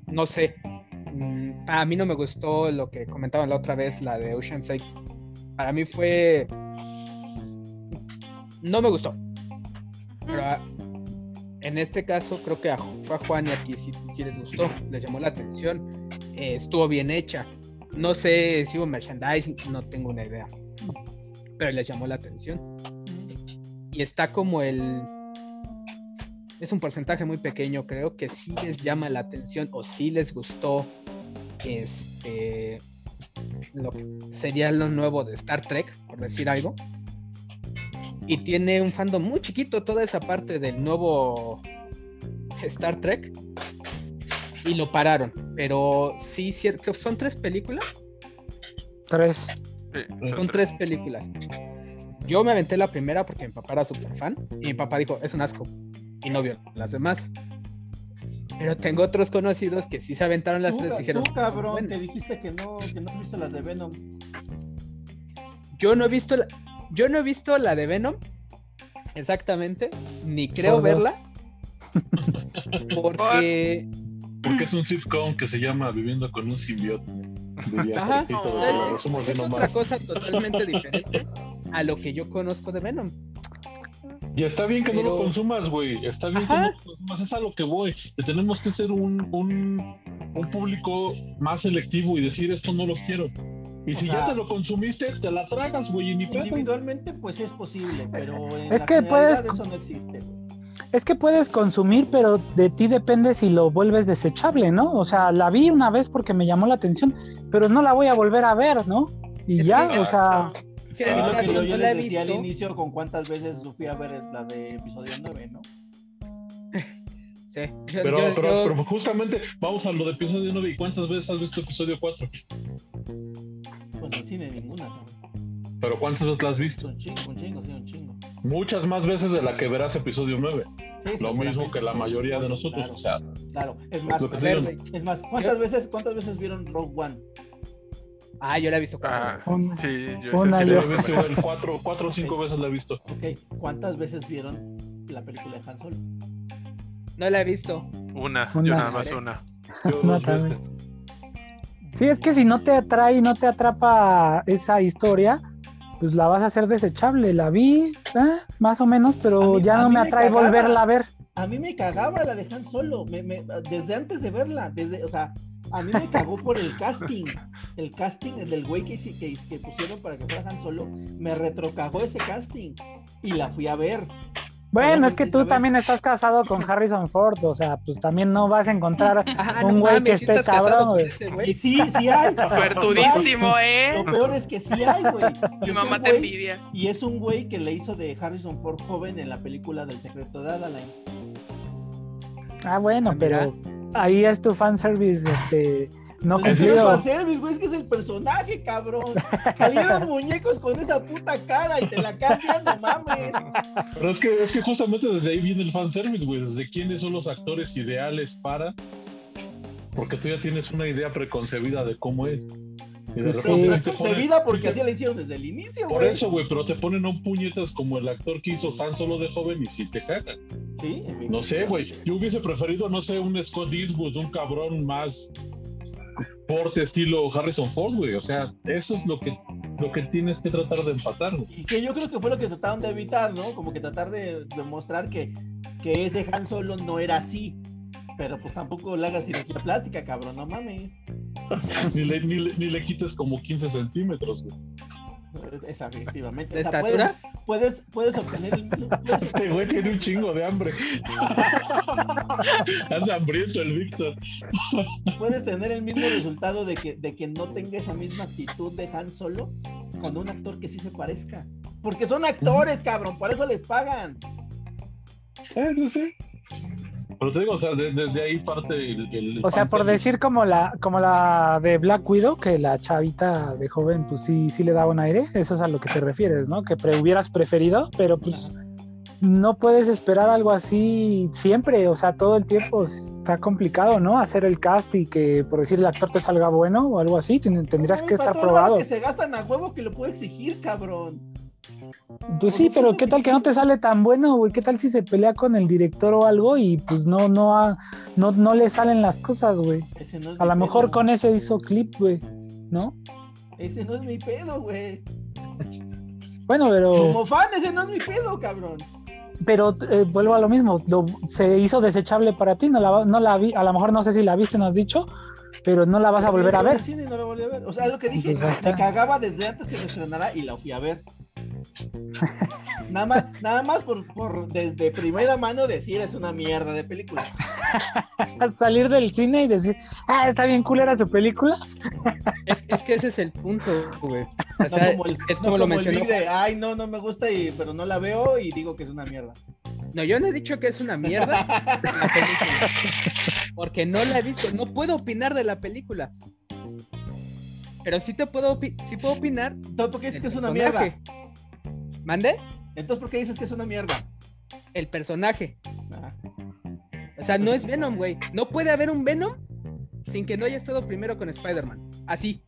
no sé. mm, A mí no me gustó lo que comentaban la otra vez, la de Ocean's 8. Para mí fue. No me gustó. Pero a- en este caso, creo que a, fue a Juan y a ti sí, sí les gustó, les llamó la atención. eh, estuvo bien hecha. No sé si hubo merchandising, no tengo una idea. Pero les llamó la atención. Y está como el. Es un porcentaje muy pequeño, creo que sí les llama la atención o sí les gustó. Este. Lo que sería lo nuevo de Star Trek, por decir algo. Y tiene un fandom muy chiquito toda esa parte del nuevo Star Trek. Y lo pararon. Pero sí, cier- creo que son tres películas. Tres. Sí, Son tres películas. Yo me aventé la primera porque mi papá era súper fan. Y mi papá dijo, es un asco. Y no vio las demás. Pero tengo otros conocidos que sí se aventaron las Tú, tres y tú, dijeron, "Son cabrón, buenas". te dijiste que no, que no has visto las de Venom. Yo no he visto la, yo no he visto la de Venom. Exactamente. Ni creo verla. Porque *laughs* Porque es un sitcom que se llama Viviendo con un simbiote. Ajá, Jorgito, o sea, así es otra cosa totalmente diferente a lo que yo conozco de Venom. Y está bien que no lo consumas, güey. Está bien Ajá. que no lo consumas. Es a lo que voy. Que tenemos que ser un, un, un público más selectivo y decir esto no lo quiero. Y O si sea- ya te lo consumiste, te la tragas, güey. Individualmente, pues es posible, pero en Es la que puedes- eso no existe. Es que puedes consumir, pero de ti depende si lo vuelves desechable, ¿no? O sea, la vi una vez porque me llamó la atención, pero no la voy a volver a ver, ¿no? Y Es ya, que- o sea, Que Es en lo este que caso yo, no yo la he les decía al visto. inicio con cuántas veces fui a ver la de episodio 9, ¿no? *laughs* Sí, yo- Pero, yo- pero, yo- pero justamente vamos a lo de episodio 9. ¿Y cuántas veces has visto episodio 4? Pues en cine ninguna, ¿no? Pero ¿cuántas veces la has visto? Un chingo, un chingo, sí, un chingo. Muchas más veces de la que verás episodio 9. Sí, Lo mismo que la mayoría de nosotros. Claro, O sea, claro. Es más, que te ver, es más, ¿cuántas Yo- veces, cuántas veces vieron Rogue One? Ah, yo la he visto cuatro Ah, veces. Una- sí, yo una sí Yo visto. igual cuatro, cuatro o cinco veces la he visto. Ok, ¿cuántas veces vieron la película de Han Solo? No la he visto. Una, yo Una. nada más una. Yo No, dos también. veces. sí, es que si no te atrae, no te atrapa esa historia, pues la vas a hacer desechable. La vi, ah, más o menos, pero mí- ya no me me atrae cagaba. volverla a ver. A mí me cagaba la de Han Solo, me- me- desde antes de verla, desde, o sea, a mí me cagó por el *laughs* casting, el casting el del güey que, que, que pusieron para que fuera Han Solo, me retrocagó ese casting y la fui a ver. Bueno, es que tú ¿sabes? también estás casado con Harrison Ford, o sea, pues también no vas a encontrar *laughs* Ah, Un güey que esté estás cabrón, güey. Y *laughs* sí, sí hay. Suertudísimo, Lo ¿eh? peor es que sí hay, güey. Mi mamá te envidia. Y es un güey que le hizo de Harrison Ford joven en la película del secreto de Adaline. Ah, bueno, Ah, mira. Ahí es tu fanservice, este, no Pues es es cumplido. fanservice, güey, es que es el personaje, cabrón. Salieron muñecos con esa puta cara y te la cambian, no mames. Pero es que, es que justamente desde ahí viene el fanservice, güey. Desde quiénes son los actores ideales para. Porque tú ya tienes una idea preconcebida de cómo es. De Pues sí. ponen- Concebida porque sí así la hicieron desde el inicio, Por eso, güey, pero te ponen un puñetas como el actor que hizo Han Solo de joven y si te cagan. Sí, No sé, güey. Yo hubiese preferido, no sé, un Scott Eastwood, un cabrón más porte estilo Harrison Ford, güey. O sea, eso es lo que lo que tienes que tratar de empatar. güey. Y que yo creo que fue lo que trataron de evitar, ¿no? Como que tratar de demostrar que, que ese Han Solo no era así. Pero pues tampoco le hagas cirugía plástica, cabrón, no mames. *laughs* ni, le, ni, le, ni le quites como 15 centímetros, güey. Es efectivamente. ¿De O sea, estatura? Puedes, puedes, puedes obtener el puedes- *laughs* Este güey *laughs* tiene un chingo de hambre. Anda hambriento el Víctor. puedes tener el mismo resultado de que, de que no tenga esa misma actitud de Han Solo con un actor que sí se parezca. Porque son actores, cabrón, por eso les pagan. Eso sí. Pero te digo, o sea, de- desde ahí parte el. el O sea, por decir como la, como la de Black Widow, que la chavita de joven, pues sí, sí le daba un aire. Eso es a lo que te refieres, ¿no? Que pre- hubieras preferido, pero pues no puedes esperar algo así siempre. O sea, todo el tiempo está complicado, ¿no? Hacer el cast y que, por decir, el actor te salga bueno o algo así. ten- Tendrías Ay, que estar probado. que se gastan a huevo que lo puedo exigir, cabrón. Pues sí, pero ¿qué tal que no te sale tan bueno, güey? ¿Qué tal si se pelea con el director o algo y pues no, no, ha- no, no le salen las cosas, güey? No A lo mejor pedo. con ese hizo clip, güey, ¿no? Ese no es mi pedo, güey. Bueno, pero, Como fan, ese no es mi pedo, cabrón. pero eh, vuelvo a lo mismo, lo- se hizo desechable para ti, no la, no la vi, a lo mejor no sé si la viste, no has dicho, pero no la vas a volver a ver. y no la volví a ver. O sea, lo que dije, Pues me cagaba desde antes que se estrenara y la fui a ver. *laughs* Nada más, nada más por, por desde primera mano decir es una mierda de película. *laughs* Salir del cine y decir, ah, está bien culera su película. *laughs* Es, es que ese es el punto, güey. O No como el, es no como lo el mencionó. De, ay, no, no me gusta, y, pero no la veo y digo que es una mierda. No, yo no he dicho que es una mierda la película. Porque no la he visto. No puedo opinar de la película. Pero sí te puedo, opi- sí puedo opinar. Entonces, ¿por qué dices del que es una mierda? ¿Mande? Entonces, ¿por qué dices que es una mierda? El personaje. Ah, O sea, no es Venom, güey. No puede haber un Venom sin que no haya estado primero con Spider-Man. Así.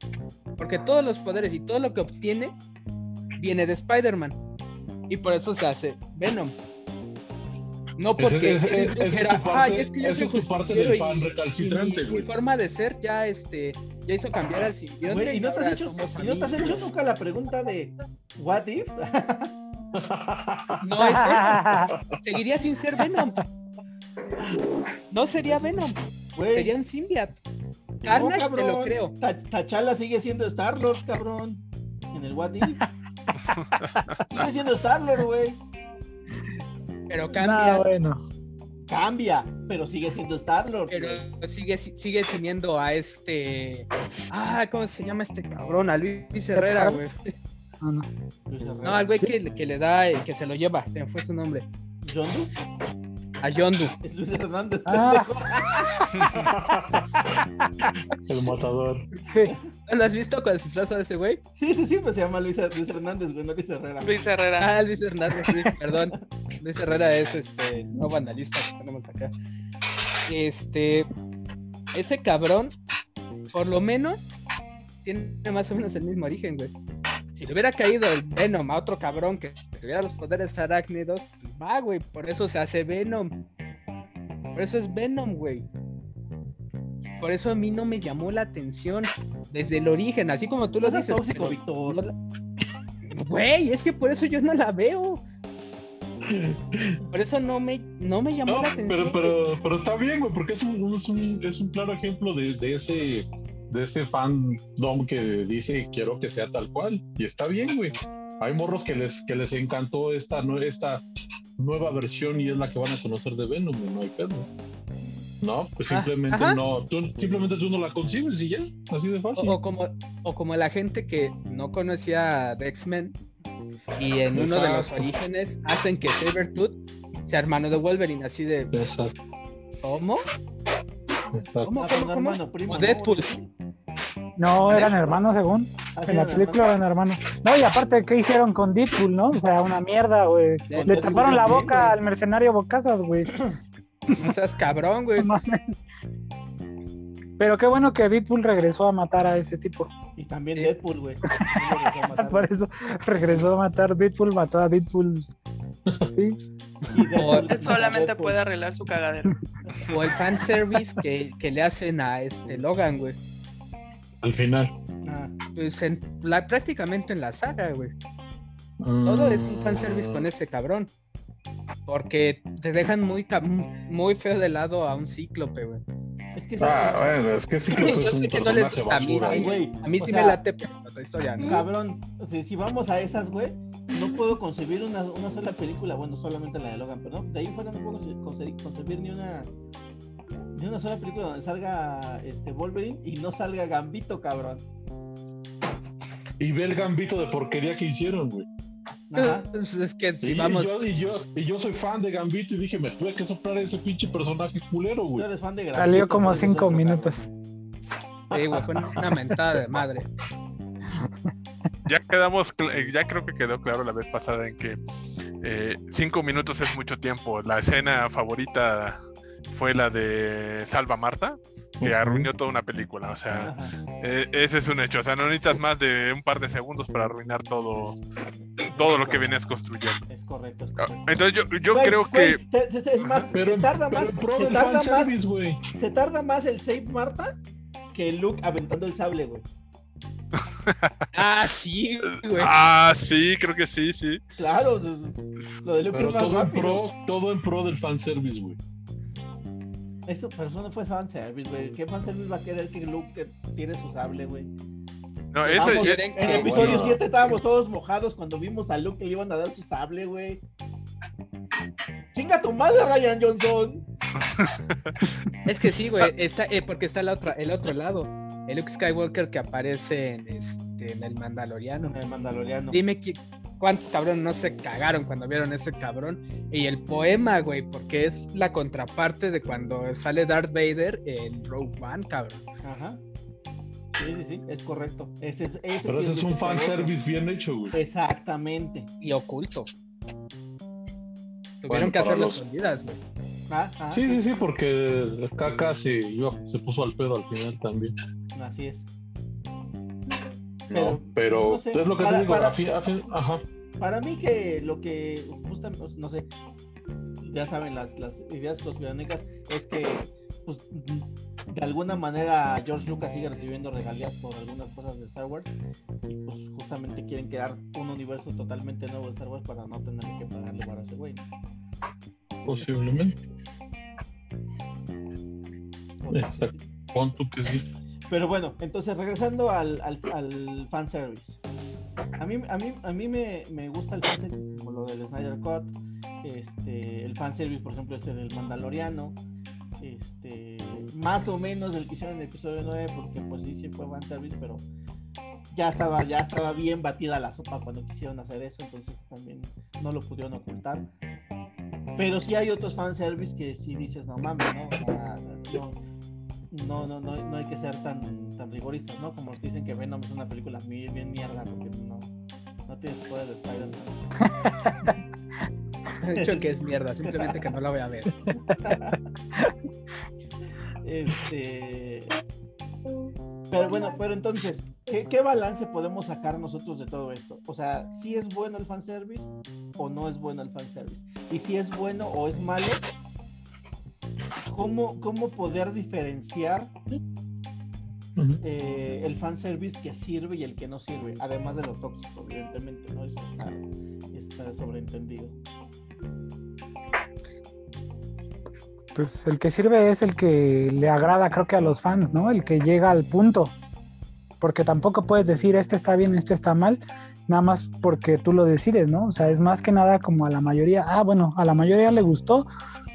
Porque todos los poderes y todo lo que obtiene viene de Spider-Man. Y por eso se hace Venom. No porque es parte- "Ay, es que yo soy es tu parte del fan y recalcitrante, mi- güey. Mi forma de ser ya este ya hizo cambiar al simbionte güey, ¿y y no te, has hecho, somos y no te has hecho amigos". nunca la pregunta de ¿What if? No es Venom. Seguiría sin ser Venom. No sería Venom. Güey, Sería un symbiote. no, Carnage te lo creo. Ta- T'Challa sigue siendo Star-Lord, cabrón. En el What if. *laughs* sigue siendo Star-Lord, güey. Pero cambia. bueno. Cambia, pero sigue siendo Star-Lord. Pero sigue, sigue teniendo a este. Ah, ¿cómo se llama este cabrón? A Luis Herrera, güey. No, no. Luis Herrera. No, al güey que, que le da, el que se lo lleva, se me fue su nombre. ¿Yondu? A Yondu. *laughs* Es Luis Hernández. Ah. pendejo. *laughs* El matador. ¿No lo has visto con el disfrazo de ese güey? Sí, sí, sí, pues se llama Luis, Luis Hernández, güey, no Luis Herrera. Luis Herrera. Ah, Luis Hernández, sí, perdón. Luis Herrera es este no vandalista que tenemos acá. Este. Ese cabrón, por lo menos, tiene más o menos el mismo origen, güey. Si le hubiera caído el Venom a otro cabrón que tuviera los poderes arácnidos, pues va, güey. Por eso se hace Venom. Por eso es Venom, güey. Por eso a mí no me llamó la atención desde el origen, así como tú lo seas dices. tóxico, Víctor. no la- Güey, es que por eso yo no la veo. Por eso no me, no me llamó No, la atención. pero, pero, pero está bien, güey, porque es un, es un, es un claro ejemplo de, de ese de ese fandom que dice quiero que sea tal cual. Y está bien, güey. Hay morros que les, que les encantó esta, esta nueva versión y es la que van a conocer de Venom, no hay pedo. No, pues Ah, simplemente ajá. no, tú, simplemente tú no la concibes y ya, así de fácil. O, o como, o como la gente que no conocía de X-Men y en uno de los orígenes hacen que Sabretooth sea hermano de Wolverine, así de Exacto, ¿cómo? Exacto. ¿Cómo, cómo, son cómo? hermano, primo, O ¿no? Deadpool. No, eran hermanos según. Ah, sí, En la película eran hermanos. No, y aparte, ¿qué hicieron con Deadpool, no? O sea, una mierda, güey. Le Deadpool, taparon la boca al mercenario Bocazas, güey. No seas cabrón, güey. *laughs* No mames. Pero qué bueno que Deadpool regresó a matar a ese tipo. Y también. Deadpool, güey. *laughs* Por eso regresó a matar Deadpool, mató a Deadpool. Sí. Él solamente puede arreglar su cagadero. O el fanservice que, que le hacen a este Logan, güey. Al final. Ah, pues en la, prácticamente en la saga, güey. Todo es un fanservice con ese cabrón. Porque te dejan muy, muy feo de lado a un cíclope, güey. Es que Ah, bueno, es que sí que *laughs* Yo es un sé que no les a mí, basura. Güey. A mí o sí sea, me late otra historia, ¿no? Cabrón, o sea, si vamos a esas, güey, no puedo concebir una, una sola película, bueno, solamente la de Logan, pero no, de ahí fuera no puedo conce- conce- concebir ni una ni una sola película donde salga este Wolverine y no salga Gambito, cabrón. Y ve el gambito de porquería que hicieron, güey. Ajá. Es que si y, vamos. y yo, y, yo, y yo soy fan de Gambito y dije, me tuve que soplar ese pinche personaje culero, güey. eres fan de Gambito, Salió como cinco minutos. Sí, güey, fue una mentada de madre. Ya quedamos, eh, ya creo que quedó claro la vez pasada en que eh, cinco minutos es mucho tiempo. La escena favorita fue la de Salva Marta, que arruinó toda una película. O sea, eh, ese es un hecho. O sea, no necesitas más de un par de segundos para arruinar todo, todo lo que vienes construyendo. Es correcto, es Ah, correcto. Entonces yo, yo creo que se- se- se- es más, Pero, se tarda más, se del tarda más, fanservice, güey. se tarda más el Save Marta que Luke aventando el sable, güey. *laughs* Ah, sí, güey. Ah, sí, creo que sí, sí. Claro, lo de Luke Pero es más todo en pro, todo en pro del fanservice, güey. Eso, pero eso no fue fanservice, güey. ¿Qué fanservice va a querer que Luke tiene su sable, güey? No, eso ya- quieren En el episodio bueno. 7 estábamos todos mojados cuando vimos a Luke que le iban a dar su sable, güey. Chinga tu madre, Ryan Johnson. *laughs* Es que sí, güey. Está, eh, porque está el otro, el otro lado. El Luke Skywalker que aparece en, este, en el Mandaloriano. El Mandaloriano. Dime cuántos cabrones no se cagaron cuando vieron ese cabrón. Y el poema, güey, porque es la contraparte de cuando sale Darth Vader en Rogue One, cabrón. Ajá. Sí, sí, sí, es correcto. Ese es, ese Pero sí ese es un Luke Skywalker. fanservice bien hecho, güey. Exactamente. Y oculto. Tuvieron Bueno, que para hacerlo los- escondidas, güey. Ah, ah, Sí, sí, sí, porque Kaka se, yo, se puso al pedo al final también. Así es. No, Pero, pero no sé, es lo que para- te digo. para- a fin- a fin- ajá. Para mí que lo que justamente, no sé, ya saben, las, las ideas conspiranoicas es que pues, de alguna manera George Lucas sigue recibiendo regalías por algunas cosas de Star Wars y pues justamente quieren crear un universo totalmente nuevo de Star Wars para no tener que pagarle para ese güey. Posiblemente. Exacto. Que sí. Pero bueno, entonces regresando al, al, al fanservice. A mí, a mí, a mí me, me gusta el fanservice, como lo del Snyder Cut, este, el fanservice, por ejemplo, este del Mandaloriano, este, más o menos el que hicieron en el episodio 9, porque pues sí, sí fue fanservice, pero ya estaba, ya estaba bien batida la sopa cuando quisieron hacer eso, entonces también no lo pudieron ocultar. Pero sí hay otros fanservice que sí dices, no mames, no, no, no, no, no hay que ser tan, tan rigoristas, ¿no? Como los que dicen que Venom es una película muy bien mierda porque no, no tienes poder de Spider-Man. *laughs* *laughs* De hecho que es mierda, simplemente que no la voy a ver. Este. Pero bueno, pero entonces, ¿qué, qué balance podemos sacar nosotros de todo esto? O sea, ¿si es bueno el fanservice o no es bueno el fanservice? Y si es bueno o es malo, ¿cómo, cómo poder diferenciar eh, el fanservice que sirve y el que no sirve? Además de lo tóxico, evidentemente, ¿no? Eso está, está sobreentendido. Pues el que sirve es el que le agrada, creo que a los fans, ¿no? El que llega al punto. Porque tampoco puedes decir este está bien, este está mal, nada más porque tú lo decides, ¿no? O sea, es más que nada como a la mayoría, ah, bueno, a la mayoría le gustó,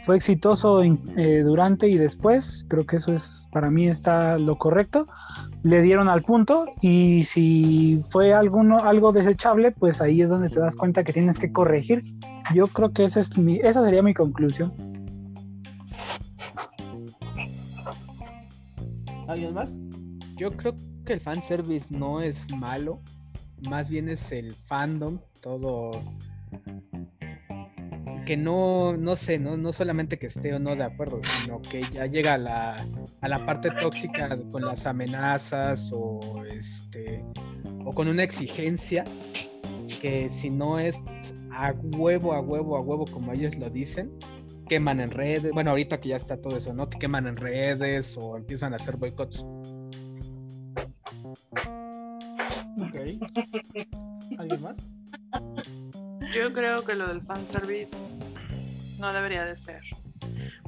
fue exitoso eh, durante y después, creo que eso es, para mí está lo correcto, le dieron al punto y si fue alguno, algo desechable, pues ahí es donde te das cuenta que tienes que corregir. Yo creo que esa, es mi, esa sería mi conclusión. ¿Alguien más? Yo creo que el fanservice no es malo, más bien es el fandom, todo que no, no sé, no, no solamente que esté o no de acuerdo, sino que ya llega a la, a la parte tóxica con las amenazas o este o con una exigencia que si no es a huevo, a huevo, a huevo, como ellos lo dicen, queman en redes, bueno, ahorita que ya está todo eso, ¿no? Que queman en redes o empiezan a hacer boicots. Ok. ¿Alguien más? Yo creo que lo del fanservice no debería de ser.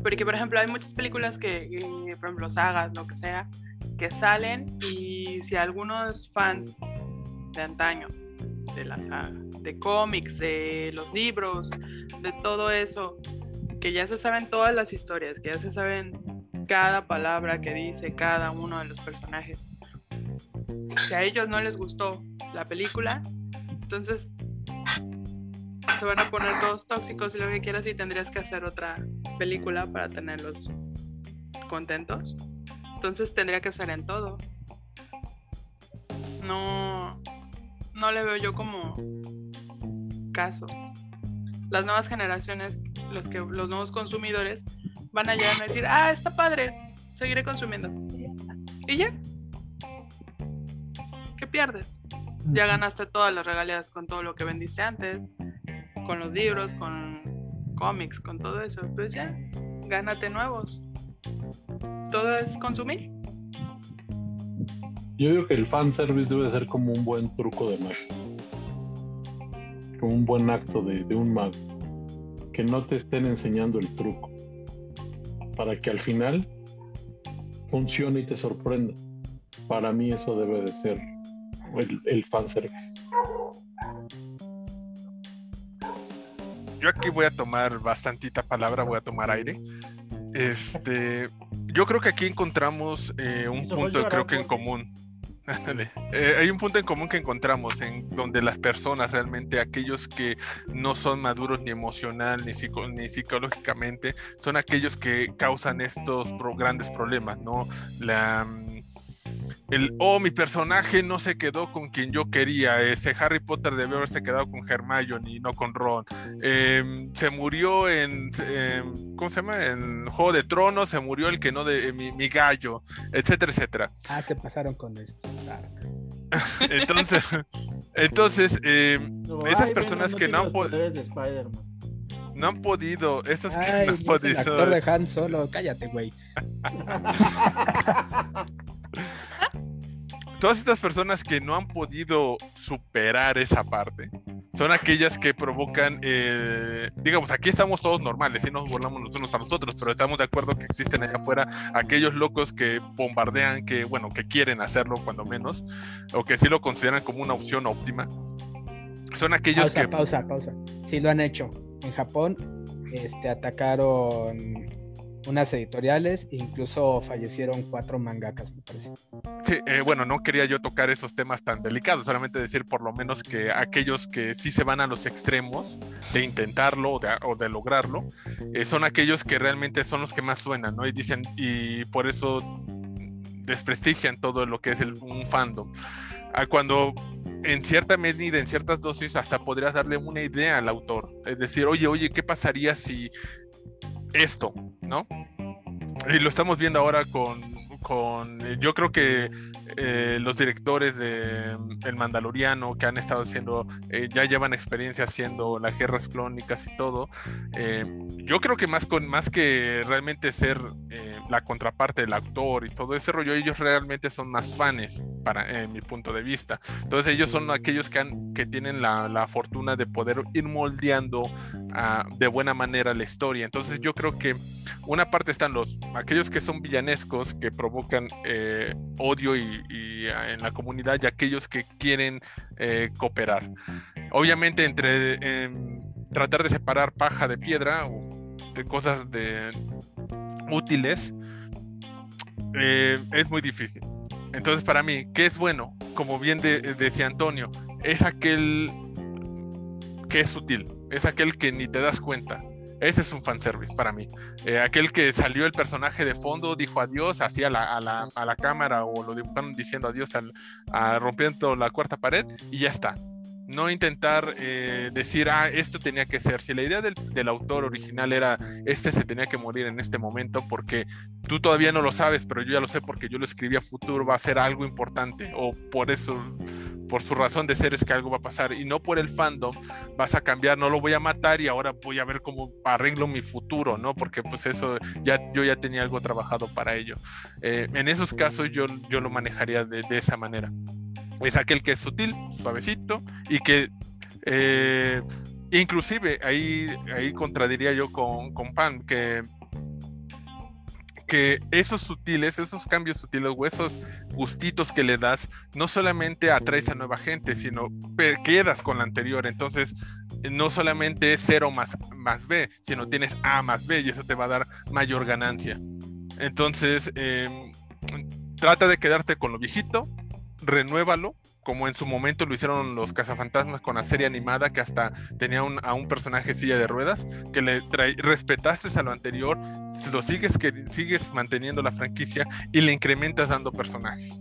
Porque, por ejemplo, hay muchas películas que, eh, por ejemplo, sagas, lo que sea, que salen y si algunos fans de antaño, de la saga, de cómics, de los libros, de todo eso, que ya se saben todas las historias, que ya se saben cada palabra que dice cada uno de los personajes. Si a ellos no les gustó la película, entonces se van a poner todos tóxicos y lo que quieras y tendrías que hacer otra película para tenerlos contentos. Entonces tendría que ser en todo. No, no le veo yo como caso. Las nuevas generaciones, los que los nuevos consumidores van a llegar a decir, ah, está padre, seguiré consumiendo. Y ya. ¿Qué pierdes? Ya ganaste todas las regalías con todo lo que vendiste antes, con los libros, con cómics, con todo eso. Pues ya, gánate nuevos. Todo es consumir. Yo digo que el fanservice debe ser como un buen truco de magia. Como un buen acto de, de un mago. Que no te estén enseñando el truco. Para que al final funcione y te sorprenda. Para mí eso debe de ser el, el fanservice. Yo aquí voy a tomar bastantita palabra, voy a tomar aire. Este, yo creo que aquí encontramos eh, un punto, creo que en común. Eh, hay un punto en común que encontramos en donde las personas realmente, aquellos que no son maduros ni emocional ni, psico- ni psicológicamente, son aquellos que causan estos pro- grandes problemas, ¿no? La, mm, el, oh, mi personaje no se quedó con quien yo quería, ese Harry Potter debió haberse quedado con Hermione y no con Ron. Em, se murió en, em, ¿cómo se llama? En Juego de Tronos, se murió el que no de mi, mi gallo, etcétera, etcétera. Ah, se pasaron con este Stark. *laughs* Entonces, entonces em, Como, Esas "Ay, personas no que no han los pod- poderes de Spider-Man". no han podido, estos que no han no es el podido. actor de Han Solo. Cállate, güey. *laughs* *laughs* todas estas personas que no han podido superar esa parte son aquellas que provocan, eh, digamos, aquí estamos todos normales, y nos volamos los unos a los otros, pero estamos de acuerdo que existen allá afuera aquellos locos que bombardean, que, bueno, que quieren hacerlo cuando menos, o que sí lo consideran como una opción óptima. Son aquellos Pausa, que... pausa, pausa. Sí lo han hecho. En Japón este, atacaron unas editoriales incluso fallecieron cuatro mangakas, me parece. Sí, eh, bueno, no quería yo tocar esos temas tan delicados, solamente decir por lo menos que aquellos que sí se van a los extremos de intentarlo o de, o de lograrlo, eh, son aquellos que realmente son los que más suenan, ¿no? Y dicen, y por eso desprestigian todo lo que es un fandom. A cuando en cierta medida, en ciertas dosis, hasta podrías darle una idea al autor. Es decir, oye, oye, ¿qué pasaría si esto, ¿no? Y lo estamos viendo ahora con, con yo creo que eh, los directores de El Mandaloriano que han estado haciendo, eh, ya llevan experiencia haciendo las guerras clónicas y todo. eh, yo creo que más, con, más que realmente ser eh, la contraparte del actor y todo ese rollo, ellos realmente son más fans, para en mi punto de vista. Entonces ellos son aquellos que, han, que tienen la, la fortuna de poder ir moldeando ah, de buena manera la historia. Entonces yo creo que una parte están los aquellos que son villanescos que provocan odio y, y, ah, en la comunidad y aquellos que quieren eh, cooperar. Obviamente entre em, tratar de separar paja de piedra o de cosas de útiles eh, es muy difícil. Entonces para mí, ¿qué es bueno? Como bien de- decía Antonio, es aquel que es sutil, es aquel que ni te das cuenta. Ese es un fanservice para mí. Eh, aquel que salió el personaje de fondo, dijo adiós, así a la, a la, a la cámara o lo dibujaron diciendo adiós al, rompiendo la cuarta pared y ya está. No intentar eh, decir, ah, esto tenía que ser. Si la idea del, del autor original era, este se tenía que morir en este momento porque tú todavía no lo sabes, pero yo ya lo sé porque yo lo escribí a futuro, va a ser algo importante o por eso, por su razón de ser es que algo va a pasar y no por el fandom vas a cambiar, no lo voy a matar y ahora voy a ver cómo arreglo mi futuro, ¿no? Porque pues eso ya yo ya tenía algo trabajado para ello. Eh, en esos casos yo, yo lo manejaría de, esa manera. Es aquel que es sutil, suavecito y que eh, inclusive ahí, ahí contradiría yo con, con Pan, que que esos sutiles, esos cambios sutiles o esos gustitos que le das, no solamente atraes a nueva gente, sino quedas con la anterior. Entonces, no solamente es 0 más, más B, sino tienes A más B y eso te va a dar mayor ganancia. Entonces, em, trata de quedarte con lo viejito, renuévalo, como en su momento lo hicieron los cazafantasmas con la serie animada que hasta tenía a un personaje silla de ruedas, que le respetaste a lo anterior, lo sigues, que, sigues manteniendo la franquicia y le incrementas dando personajes.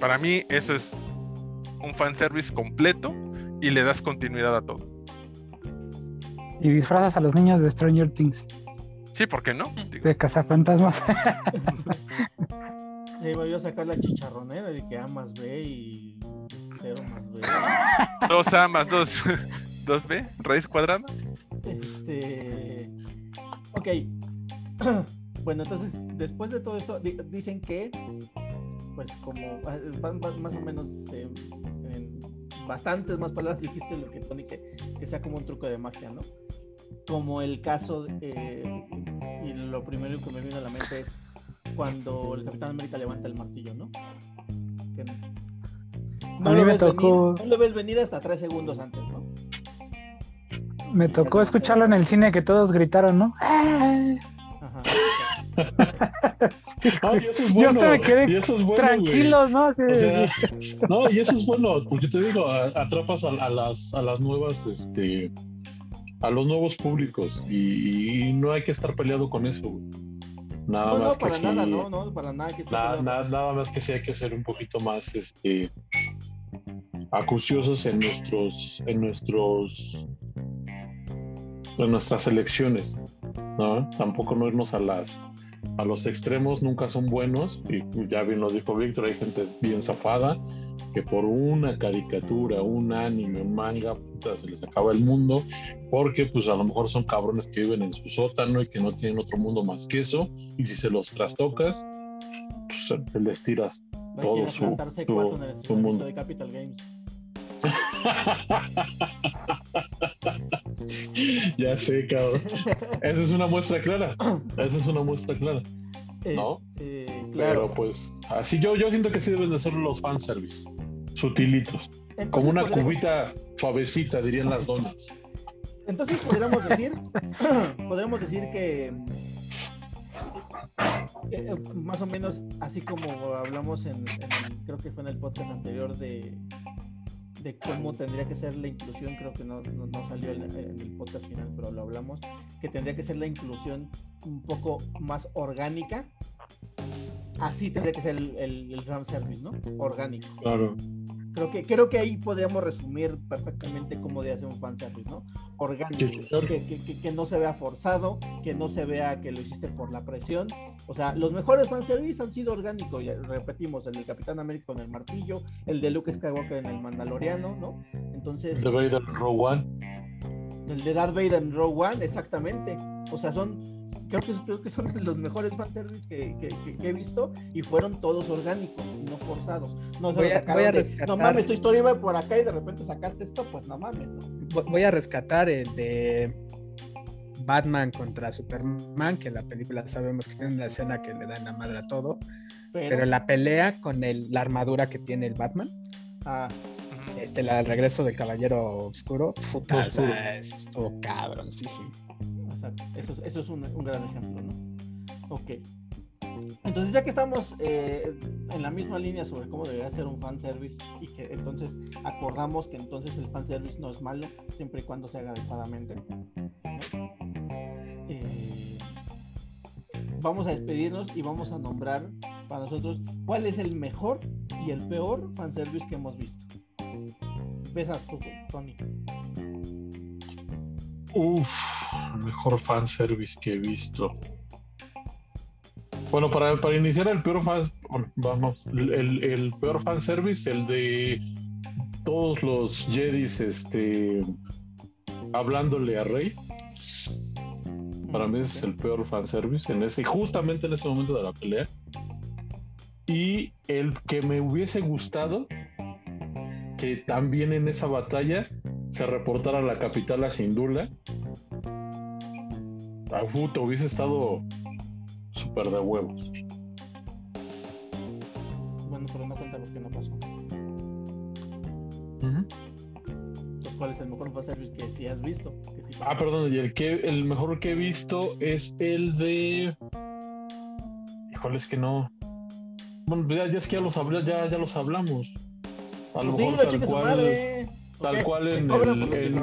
Para mí eso es un fanservice completo y le das continuidad a todo. Y disfrazas a los niños de Stranger Things. Sí, ¿por qué no? De cazafantasmas. *laughs* Sí, voy a sacar la chicharronera de que A más B y 0 más B. 2A más 2, 2B, *laughs* raíz cuadrada. Este. Ok. *clears throat* Bueno, entonces, después de todo esto, dicen que, pues, como van, más o menos en bastantes más palabras dijiste lo que Tony, que, que sea como un truco de magia, ¿no? Como el caso, eh, y lo primero que me vino a la mente es cuando el Capitán América levanta el martillo, ¿no? no a mí me tocó. no lo ves venir hasta tres segundos antes, ¿no? Me tocó escucharlo en el cine que todos gritaron, ¿no? Ajá. *laughs* y eso es bueno. Yo me quedé tranquilos, ¿no? no, y eso es bueno, porque te digo, atrapas a, las, a las nuevas, este, a los nuevos públicos y, no hay que estar peleado con eso. Nada más que sí, nada, no, no, para nada, que nada, más que sí hay que ser un poquito más este acuciosos en nuestros en nuestros en nuestras elecciones no tampoco no irnos a las a los extremos nunca son buenos y ya bien lo dijo Víctor hay gente bien zafada que por una caricatura, un anime, un manga, puta, se les acaba el mundo, porque pues a lo mejor son cabrones que viven en su sótano y que no tienen otro mundo más que eso, y si se los trastocas, pues les tiras todo su, su, mundo. De Capital Games. *laughs* ya sé, cabrón. *laughs* Esa es una muestra clara. Esa es una muestra clara. ¿No? Este, pero pues así yo, yo siento que sí deben de ser los fanservice. Sutilitos. como una cubita suavecita, dirían las donas. Entonces podríamos decir, *clears throat* podríamos decir que eh, más o menos así como hablamos en, creo que fue en el podcast anterior de, de cómo tendría que ser la inclusión, creo que no, no, salió en, el podcast final, pero lo hablamos, que tendría que ser la inclusión un poco más orgánica así tendría que ser el, el, service, ¿no? Orgánico. Claro. Creo que, creo que ahí podríamos resumir perfectamente cómo debe ser un fanservice, ¿no? Orgánico. Que, que, no se vea forzado, que no se vea que lo hiciste por la presión. O sea, los mejores fanservice han sido orgánicos. Repetimos, el del Capitán América con el martillo, el de Luke Skywalker en el Mandaloriano, ¿no? Entonces. El de Vader en Rogue One. El de Darth Vader en Rogue One, exactamente. O sea, son creo que, son los mejores fanservice que, que, he visto y fueron todos orgánicos, no forzados. No, voy, a, voy a rescatar... no mames, tu historia iba por acá y de repente sacaste esto, pues no mames. Voy a rescatar el de Batman contra Superman, que la película sabemos que tiene una escena que le da en la madre a todo, pero, la pelea con el, la armadura que tiene el Batman. Ah. Este, la, el regreso del Caballero Oscuro, puta, eso estuvo cabroncísimo eso, eso es un, un, gran ejemplo, ¿no? Ok. Entonces, ya que estamos eh, en la misma línea sobre cómo debería ser un fanservice y que entonces acordamos que entonces el fanservice no es malo siempre y cuando se haga adecuadamente, eh, vamos a despedirnos y vamos a nombrar para nosotros cuál es el mejor y el peor fanservice que hemos visto. Besas tú, Tony. Uf, mejor fanservice que he visto. Bueno, para, para iniciar el peor fan, vamos, el, el peor fanservice, el de todos los Jedis este, hablándole a Rey. Para mí es el peor fanservice en ese, justamente en ese momento de la pelea. Y el que me hubiese gustado que también en esa batalla se reportara la capital a Sindula. Ah, puta, hubiese estado súper de huevos. Bueno, pero no cuenta lo que no pasó. Entonces, ¿cuál es el mejor que sí has visto? Que sí Ah, perdón, y el que el mejor que he visto es el de. Híjole, es que no. Bueno, pues ya, ya es que ya los, habla- ya, ya los hablamos. A lo Pues mejor tal cual. madre. ¿O tal cual ¿Te en el-?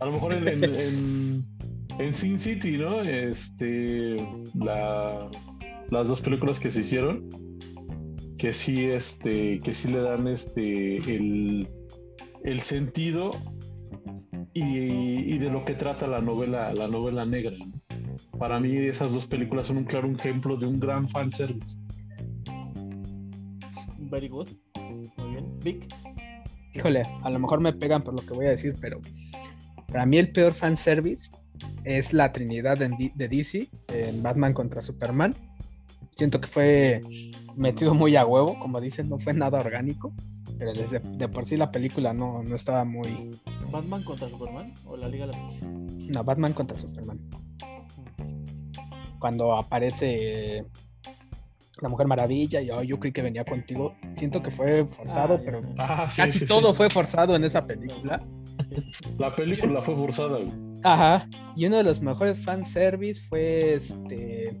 A lo mejor en, en, en, Sin City, ¿no? Este. La, las dos películas que se hicieron. Que sí, este. Que sí le dan este. el, el sentido y, y de lo que trata la novela, la novela negra. Para mí esas dos películas son un claro ejemplo de un gran fanservice. Very good. Muy bien. Vic. Híjole, a lo mejor me pegan por lo que voy a decir, pero para mí el peor fanservice es la Trinidad de DC en Batman contra Superman. Siento que fue metido muy a huevo, como dicen, no fue nada orgánico, pero desde de por sí la película no, no estaba muy... ¿Batman contra Superman o la Liga de la Justicia? No, Batman contra Superman. Cuando aparece la Mujer Maravilla y oh, yo creí que venía contigo, siento que fue forzado, Ah, pero. Ah, sí, casi sí, todo sí. fue forzado en esa película. La película fue forzada. güey. Ajá. Y uno de los mejores fanservice fue este.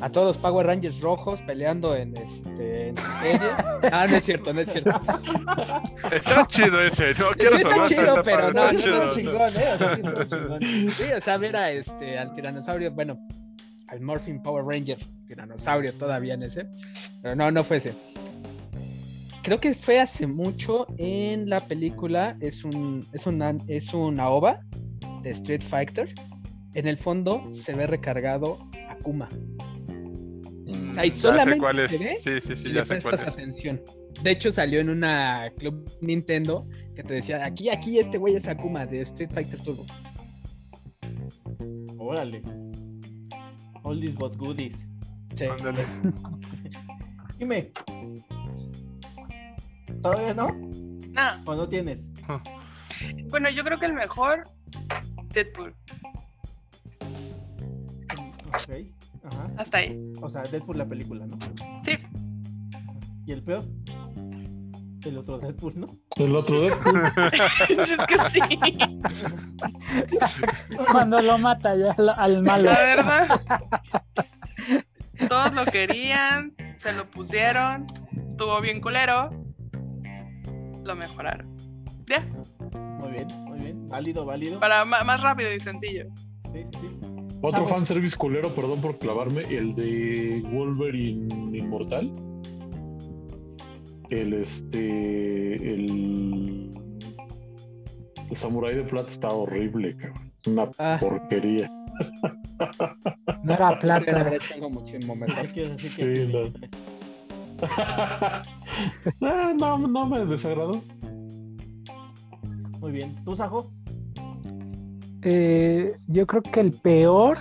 A todos los Power Rangers rojos peleando en este en serie. *laughs* Ah, no es cierto, no es cierto. Está chido ese. No quiero está sonar, chido, está pero no, está no, chido, no, o sea. chingón, ¿eh? Sí. Sí, o sea, ver a este al tiranosaurio, bueno, al Morphin Power Ranger, tiranosaurio todavía en ese. Pero no, no fue ese. Creo que fue hace mucho en la película, es un es una es una ova de Street Fighter. En el fondo se ve recargado Akuma. O sea, y solamente cuál es. se ve Sí, sí, si sí, le ya prestas es. atención. De hecho, salió en una Club Nintendo que te decía, aquí, aquí, este güey es Akuma de Street Fighter Turbo. Órale. Oldies but goodies. Sí. Ándale. *laughs* Dime. ¿Todavía no? No, ¿O no tienes? bueno, yo creo que el mejor, Deadpool. Ok. Ajá. Hasta ahí. O sea, Deadpool la película, ¿no? Sí. ¿Y el peor? El otro Deadpool, ¿no? El otro Deadpool. *laughs* es que sí. Cuando lo mata ya al, al malo. La verdad. Todos lo querían, se lo pusieron, estuvo bien culero. Lo mejoraron. Ya, Muy bien, muy bien. Válido, válido. para más rápido y sencillo. Sí, sí, sí. Otro bueno. fanservice culero, perdón por clavarme, el de Wolverine Inmortal. El este. El. El Samurai de Plata está horrible, cabrón. Es una Ah. porquería. No era Pero *laughs* plata. tengo muchísimo mejor. ¿Qué quieres decir Sí, que no. *laughs* No, no me desagradó. Muy bien. ¿Tú, Sajo? Eh, yo creo que el peor,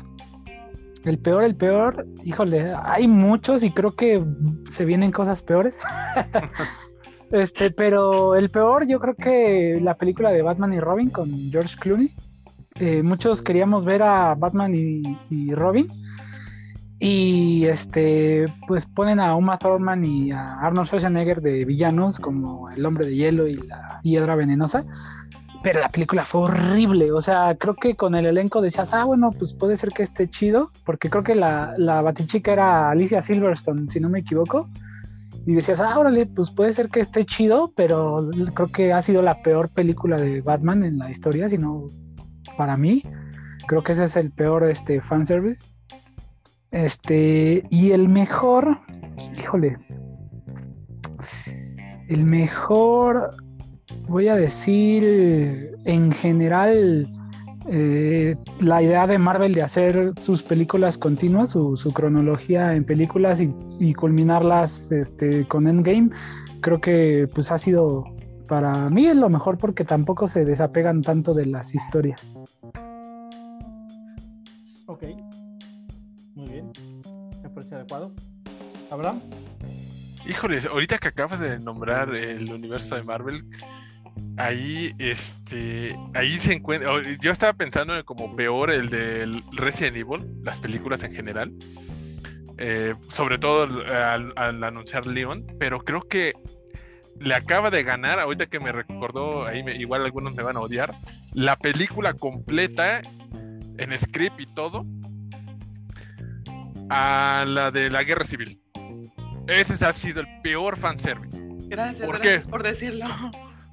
el peor, el peor, híjole, hay muchos y creo que se vienen cosas peores. *laughs* este, pero el peor, yo creo que la película de Batman y Robin con George Clooney. Eh, muchos queríamos ver a Batman y, y Robin. Y este, pues ponen a Uma Thurman y a Arnold Schwarzenegger de villanos como el hombre de hielo y la hiedra venenosa pero la película fue horrible. O sea, creo que con el elenco decías, ah, bueno, pues puede ser que esté chido, porque creo que la, la batichica era Alicia Silverstone, si no me equivoco. Y decías, ah, órale, pues puede ser que esté chido, pero creo que ha sido la peor película de Batman en la historia, sino para mí. Creo que ese es el peor este, fanservice. Este, y el mejor, híjole, el mejor, voy a decir, en general, eh, la idea de Marvel de hacer sus películas continuas, su, su cronología en películas y, y culminarlas este, con Endgame, creo que pues ha sido para mí es lo mejor porque tampoco se desapegan tanto de las historias. Adecuado. ¿Abraham? Híjoles, ahorita que acabas de nombrar el universo de Marvel, ahí, este, ahí se encuentra. o- Yo estaba pensando en como peor el del Resident Evil, las películas en general. eh, sobre todo al, al anunciar Leon, pero creo que le acaba de ganar, ahorita que me recordó, ahí me- igual algunos me van a odiar, la película completa en script y todo a la de la guerra civil. Ese ha sido el peor fanservice. Gracias, ¿Por qué? gracias por decirlo.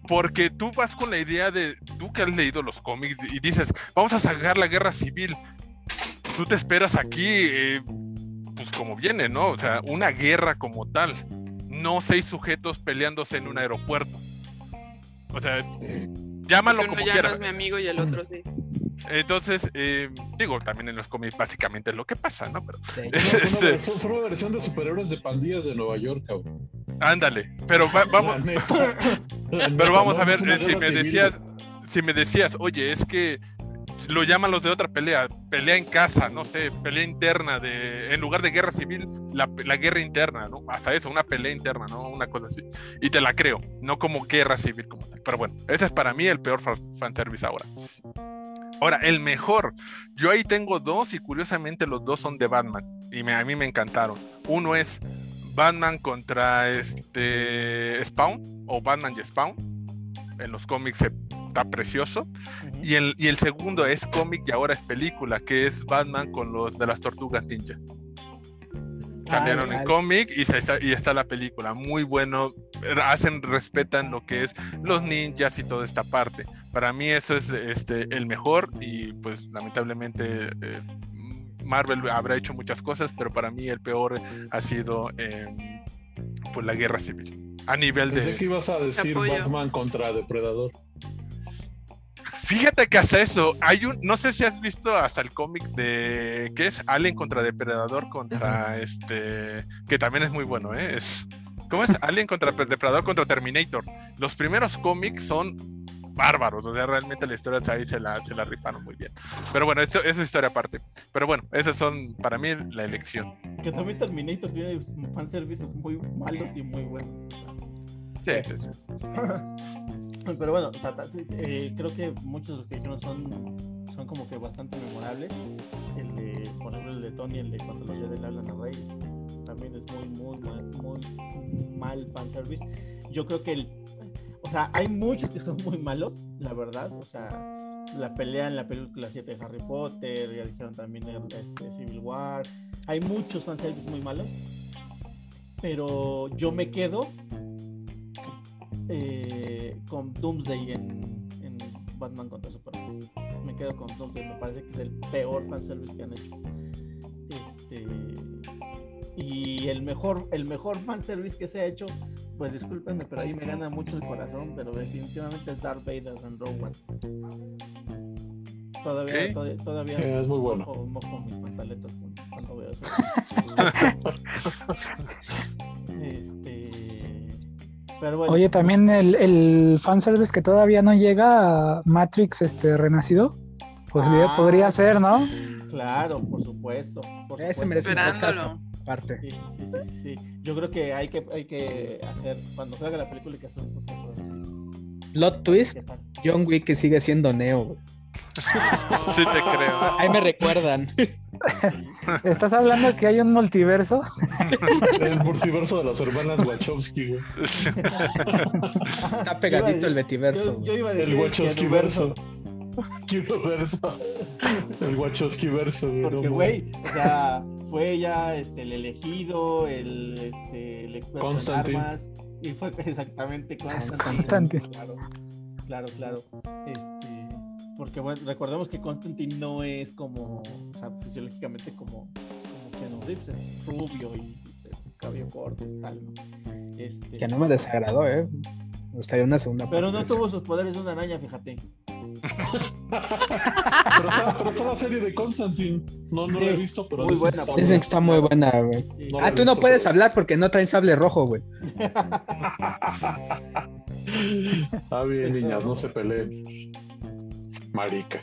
Porque tú vas con la idea de, tú que has leído los cómics y dices, vamos a sacar la guerra civil. Tú te esperas aquí, eh, pues como viene, ¿no? O sea, una guerra como tal. No seis sujetos peleándose en un aeropuerto. O sea, llámalo Porque como uno ya quieras. no es mi amigo y el otro sí. Entonces, eh, digo, también en los cómics básicamente es lo que pasa, ¿no? Pero De- No, *laughs* fue, una, fue- fue una versión de superhéroes de pandillas de Nueva York, cabrón. ándale. Pero va- vamos, neta. *laughs* Pero vamos a ver, eh, si me civil, decías, si me decías, oye, es que lo llaman los de otra pelea, pelea en casa, no sé, pelea interna, de, en lugar de guerra civil, la, la guerra interna, ¿no? Hasta eso, una pelea interna, ¿no? Una cosa así. Y te la creo, no como guerra civil como tal. Pero bueno, ese es para mí el peor fa- fanservice ahora. Ahora, el mejor. Yo ahí tengo dos y curiosamente los dos son de Batman. Y me- a mí me encantaron. Uno es Batman contra este Spawn o Batman y Spawn. En los cómics está precioso. Y el, y el segundo es cómic y ahora es película, que es Batman con los de las tortugas ninja. Cambiaron Ah, en vale. cómic y, se está, y está la película. Muy bueno. Hacen, respetan lo que es los ninjas y toda esta parte. Para mí eso es este, el mejor y pues lamentablemente eh, Marvel habrá hecho muchas cosas, pero para mí el peor ha sido eh, pues la guerra civil. A nivel Pensé de... que ibas a decir apoyo. Batman contra Depredador. Fíjate que hasta eso, hay un, no sé si has visto hasta el cómic de, ¿qué es? Alien contra Depredador contra este, que también es muy bueno, ¿eh? Es, ¿Cómo es? Alien contra Depredador contra Terminator. Los primeros cómics son bárbaros, o sea, realmente la historia ahí se la, se la rifaron muy bien. Pero bueno, esto, eso es historia aparte. Pero bueno, esas son para mí la elección. Que también Terminator tiene fanservices muy malos y muy buenos. Sí, sí, sí. *laughs* Pero bueno, eh, creo que muchos de los que dijeron son, son como que bastante memorables. El de, por ejemplo, el de Tony, el de cuando los le hablan a Rey, también es muy, muy, mal, muy mal fanservice. Yo creo que el, o sea, hay muchos que son muy malos, la verdad. O sea, la pelea en la película 7 de Harry Potter, ya dijeron también este, Civil War. Hay muchos fanservice muy malos. Pero yo me quedo eh, con Doomsday en, en Batman contra Superman. Me quedo con Doomsday, me parece que es el peor fanservice que han hecho. Este, y el mejor, el mejor fanservice que se ha hecho, pues discúlpenme, pero ahí me gana mucho el corazón, pero definitivamente es Darth Vader en Rogue One. Todavía, todavía, todavía Sí, es muy bueno. mojo, mojo mis pantaletas cuando, cuando veo eso. *laughs* pero bueno. Oye, también el, el fanservice que todavía no llega a Matrix este renacido. Podría, Ah, podría ser, ¿no? Claro, por supuesto. Por Ese supuesto. merece un podcast aparte. Sí, sí, sí, sí, sí. Yo creo que hay que, hay que hacer, cuando salga la película, hay que hacer un podcast sobre. Plot ¿Qué twist? John Wick que sigue siendo Neo. Sí te creo. Ahí me recuerdan. ¿Estás hablando que hay un multiverso? El multiverso de las hermanas Wachowski, güey. Está pegadito el Yo, Betiverso. yo iba a decir El Wachowski verso. verso. El Wachowski verso, güey. Porque, no güey, o sea, fue ya este, el elegido, el, este, el experto Constantine. en armas, y fue *laughs* exactamente Constantine. Constantine. Claro, claro, claro. Este, porque, bueno, recordemos que Constantine no es como, o sea, fisiológicamente como, como Keanu Reeves, es rubio y cabello corto y tal, ¿no? Este, Que no me desagradó, ¿eh? Me gustaría una segunda pero parte no de eso. tuvo sus poderes de una araña, fíjate. Pero está, pero está la serie de Constantine. No, no la he visto, pero muy dicen buena, está Dicen que está muy buena, güey. No Ah, tú no puedes pero- hablar porque no traen sable rojo, güey. *laughs* Ah, bien, niñas, no se peleen. Marica.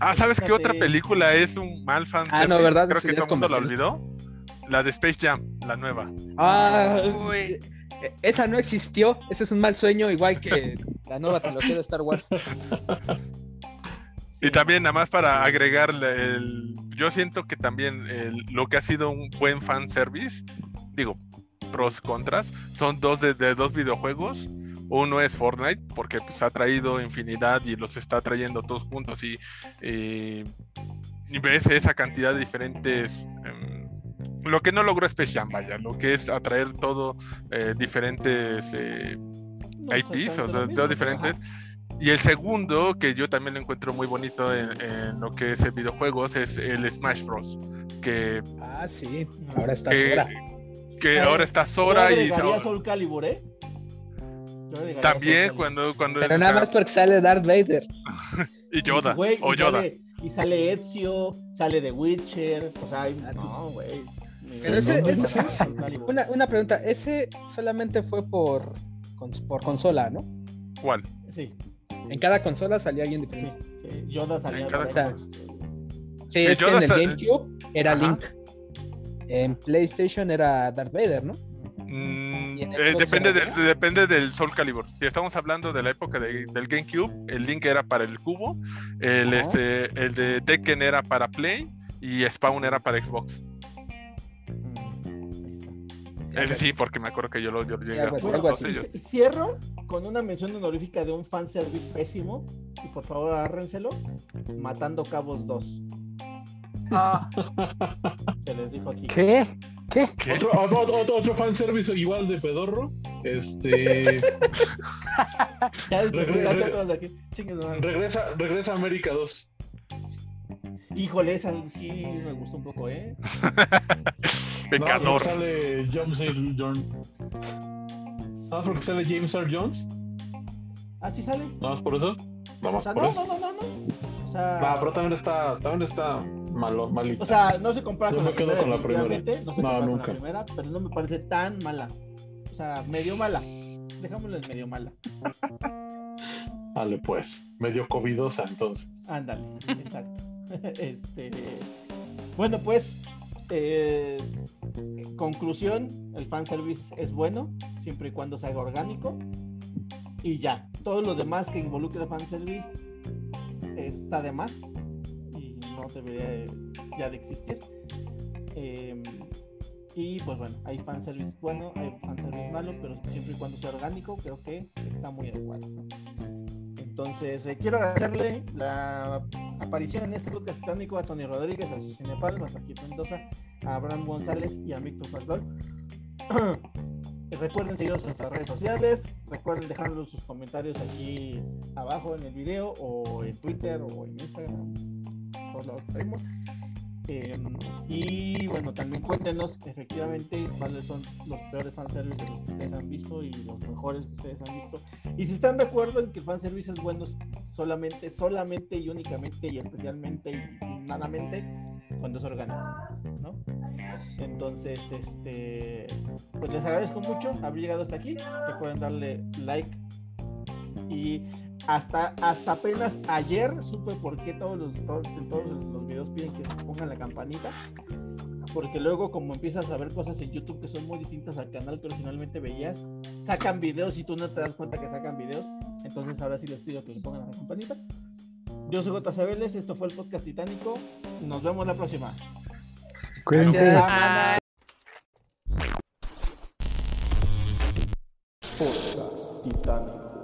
Ah, ¿sabes qué otra película es un mal fan? Ah, no, ¿verdad? Creo Sí, que todo el mundo la olvidó. La de Space Jam, la nueva. Ah, Uy. esa no existió. Ese es un mal sueño, igual que *laughs* La nueva trilogía de Star Wars. Y también nada más para agregarle el, yo siento que también el- lo que ha sido un buen fan service, digo, pros contras, son dos de, de dos videojuegos. Uno es Fortnite, porque pues, ha traído infinidad y los está trayendo todos juntos y, eh, y ves esa cantidad de diferentes... em, lo que no logró Space Jam, vaya, lo que es atraer todo eh, diferentes eh, No IPs, o todos mismo, diferentes. ajá. Y el segundo, que yo también lo encuentro muy bonito en, en lo que es el videojuegos, es el Smash Bros. Que, Ah, sí. Ahora está que, Sora. que Ah, ahora está Sora y Soul Calibur, ¿eh? También cuando, cuando Pero nada más porque sale Darth Vader. *laughs* y Yoda o y Yoda. Sale, y sale Ezio, sale The Witcher, o sea, Ah, no, güey. Pero ese- No, ese-. Una, una pregunta, ese solamente fue por, por consola, ¿no? ¿Cuál? Sí, En cada consola salía alguien diferente. sí. Yoda salía En cada- o sea. Sí, es que en el GameCube era Ajá. Link. En PlayStation era Darth Vader, ¿no? Mm, ¿Y en eh, depende, del, depende del Soul Calibur. Si estamos hablando de la época de- del GameCube, el Link era para el cubo, el, este, el de Tekken era para Play y Spawn era para Xbox. Mm, ahí está. Ese sí, porque me acuerdo que yo lo, yo llegué a algo así. Cierro con una mención honorífica de un fanservice pésimo. Y por favor, agárrenselo. Matando Cabos 2. Ah, Se les dijo aquí. ¿Qué? ¿Qué? ¿Qué? Otro, otro, otro, otro fanservice igual de pedorro. Este. *laughs* Ya re- regresa, regresa a América 2. Híjole, esa sí me gustó un poco, ¿eh? Pecador. sale James Earl Jones. No, porque sale James Earl Jones. ¿Ah, sí sale? Nada más por eso. Nada O más sea, por no, eso. no, no, no, no. O sea, No, pero también está, también está malo, malito. o sea, no se compara Yo con me la quedo primera, con la primera. No se No, compara nunca. con la primera, pero no me parece tan mala. O sea, medio mala. Dejámoslo en medio mala. Vale, pues. Medio covidosa entonces. Ándale, exacto. *laughs* este, bueno, pues, eh, conclusión, el fanservice es bueno, siempre y cuando se haga orgánico. Y ya, todo lo demás que involucre el fanservice está de más debería de- ya de existir. Eh, y pues bueno, hay fanservice bueno, hay fanservice malo, pero siempre y cuando sea orgánico, creo que está muy adecuado. Entonces, eh, quiero agradecerle la aparición en este podcast titánico a Tony Rodríguez, a Susana Palmas, a Kit Mendoza, a Abraham González y a Víctor Falcón. *clears throat* Recuerden seguirnos en nuestras redes sociales, recuerden dejarnos sus comentarios aquí abajo en el video o en Twitter o en Instagram, por que salimos. Eh, y bueno, también cuéntenos efectivamente cuáles son los peores fanservices que ustedes han visto y los mejores que ustedes han visto. Y si están de acuerdo en que el fanservice es bueno solamente, solamente y únicamente y especialmente y, y nadamente cuando es orgánico, ¿no? Entonces, este, pues les agradezco mucho haber llegado hasta aquí. Recuerden darle like y hasta, hasta apenas ayer supe por qué todos los, todos, todos los videos piden que se pongan la campanita. Porque luego como empiezas a ver cosas en YouTube que son muy distintas al canal que originalmente veías, sacan videos y tú no te das cuenta que sacan videos. Entonces ahora sí les pido que se pongan la campanita. Yo soy J. Vélez, esto fue el podcast titánico. Nos vemos la próxima. Cuídense. Gracias. Podcast titánico.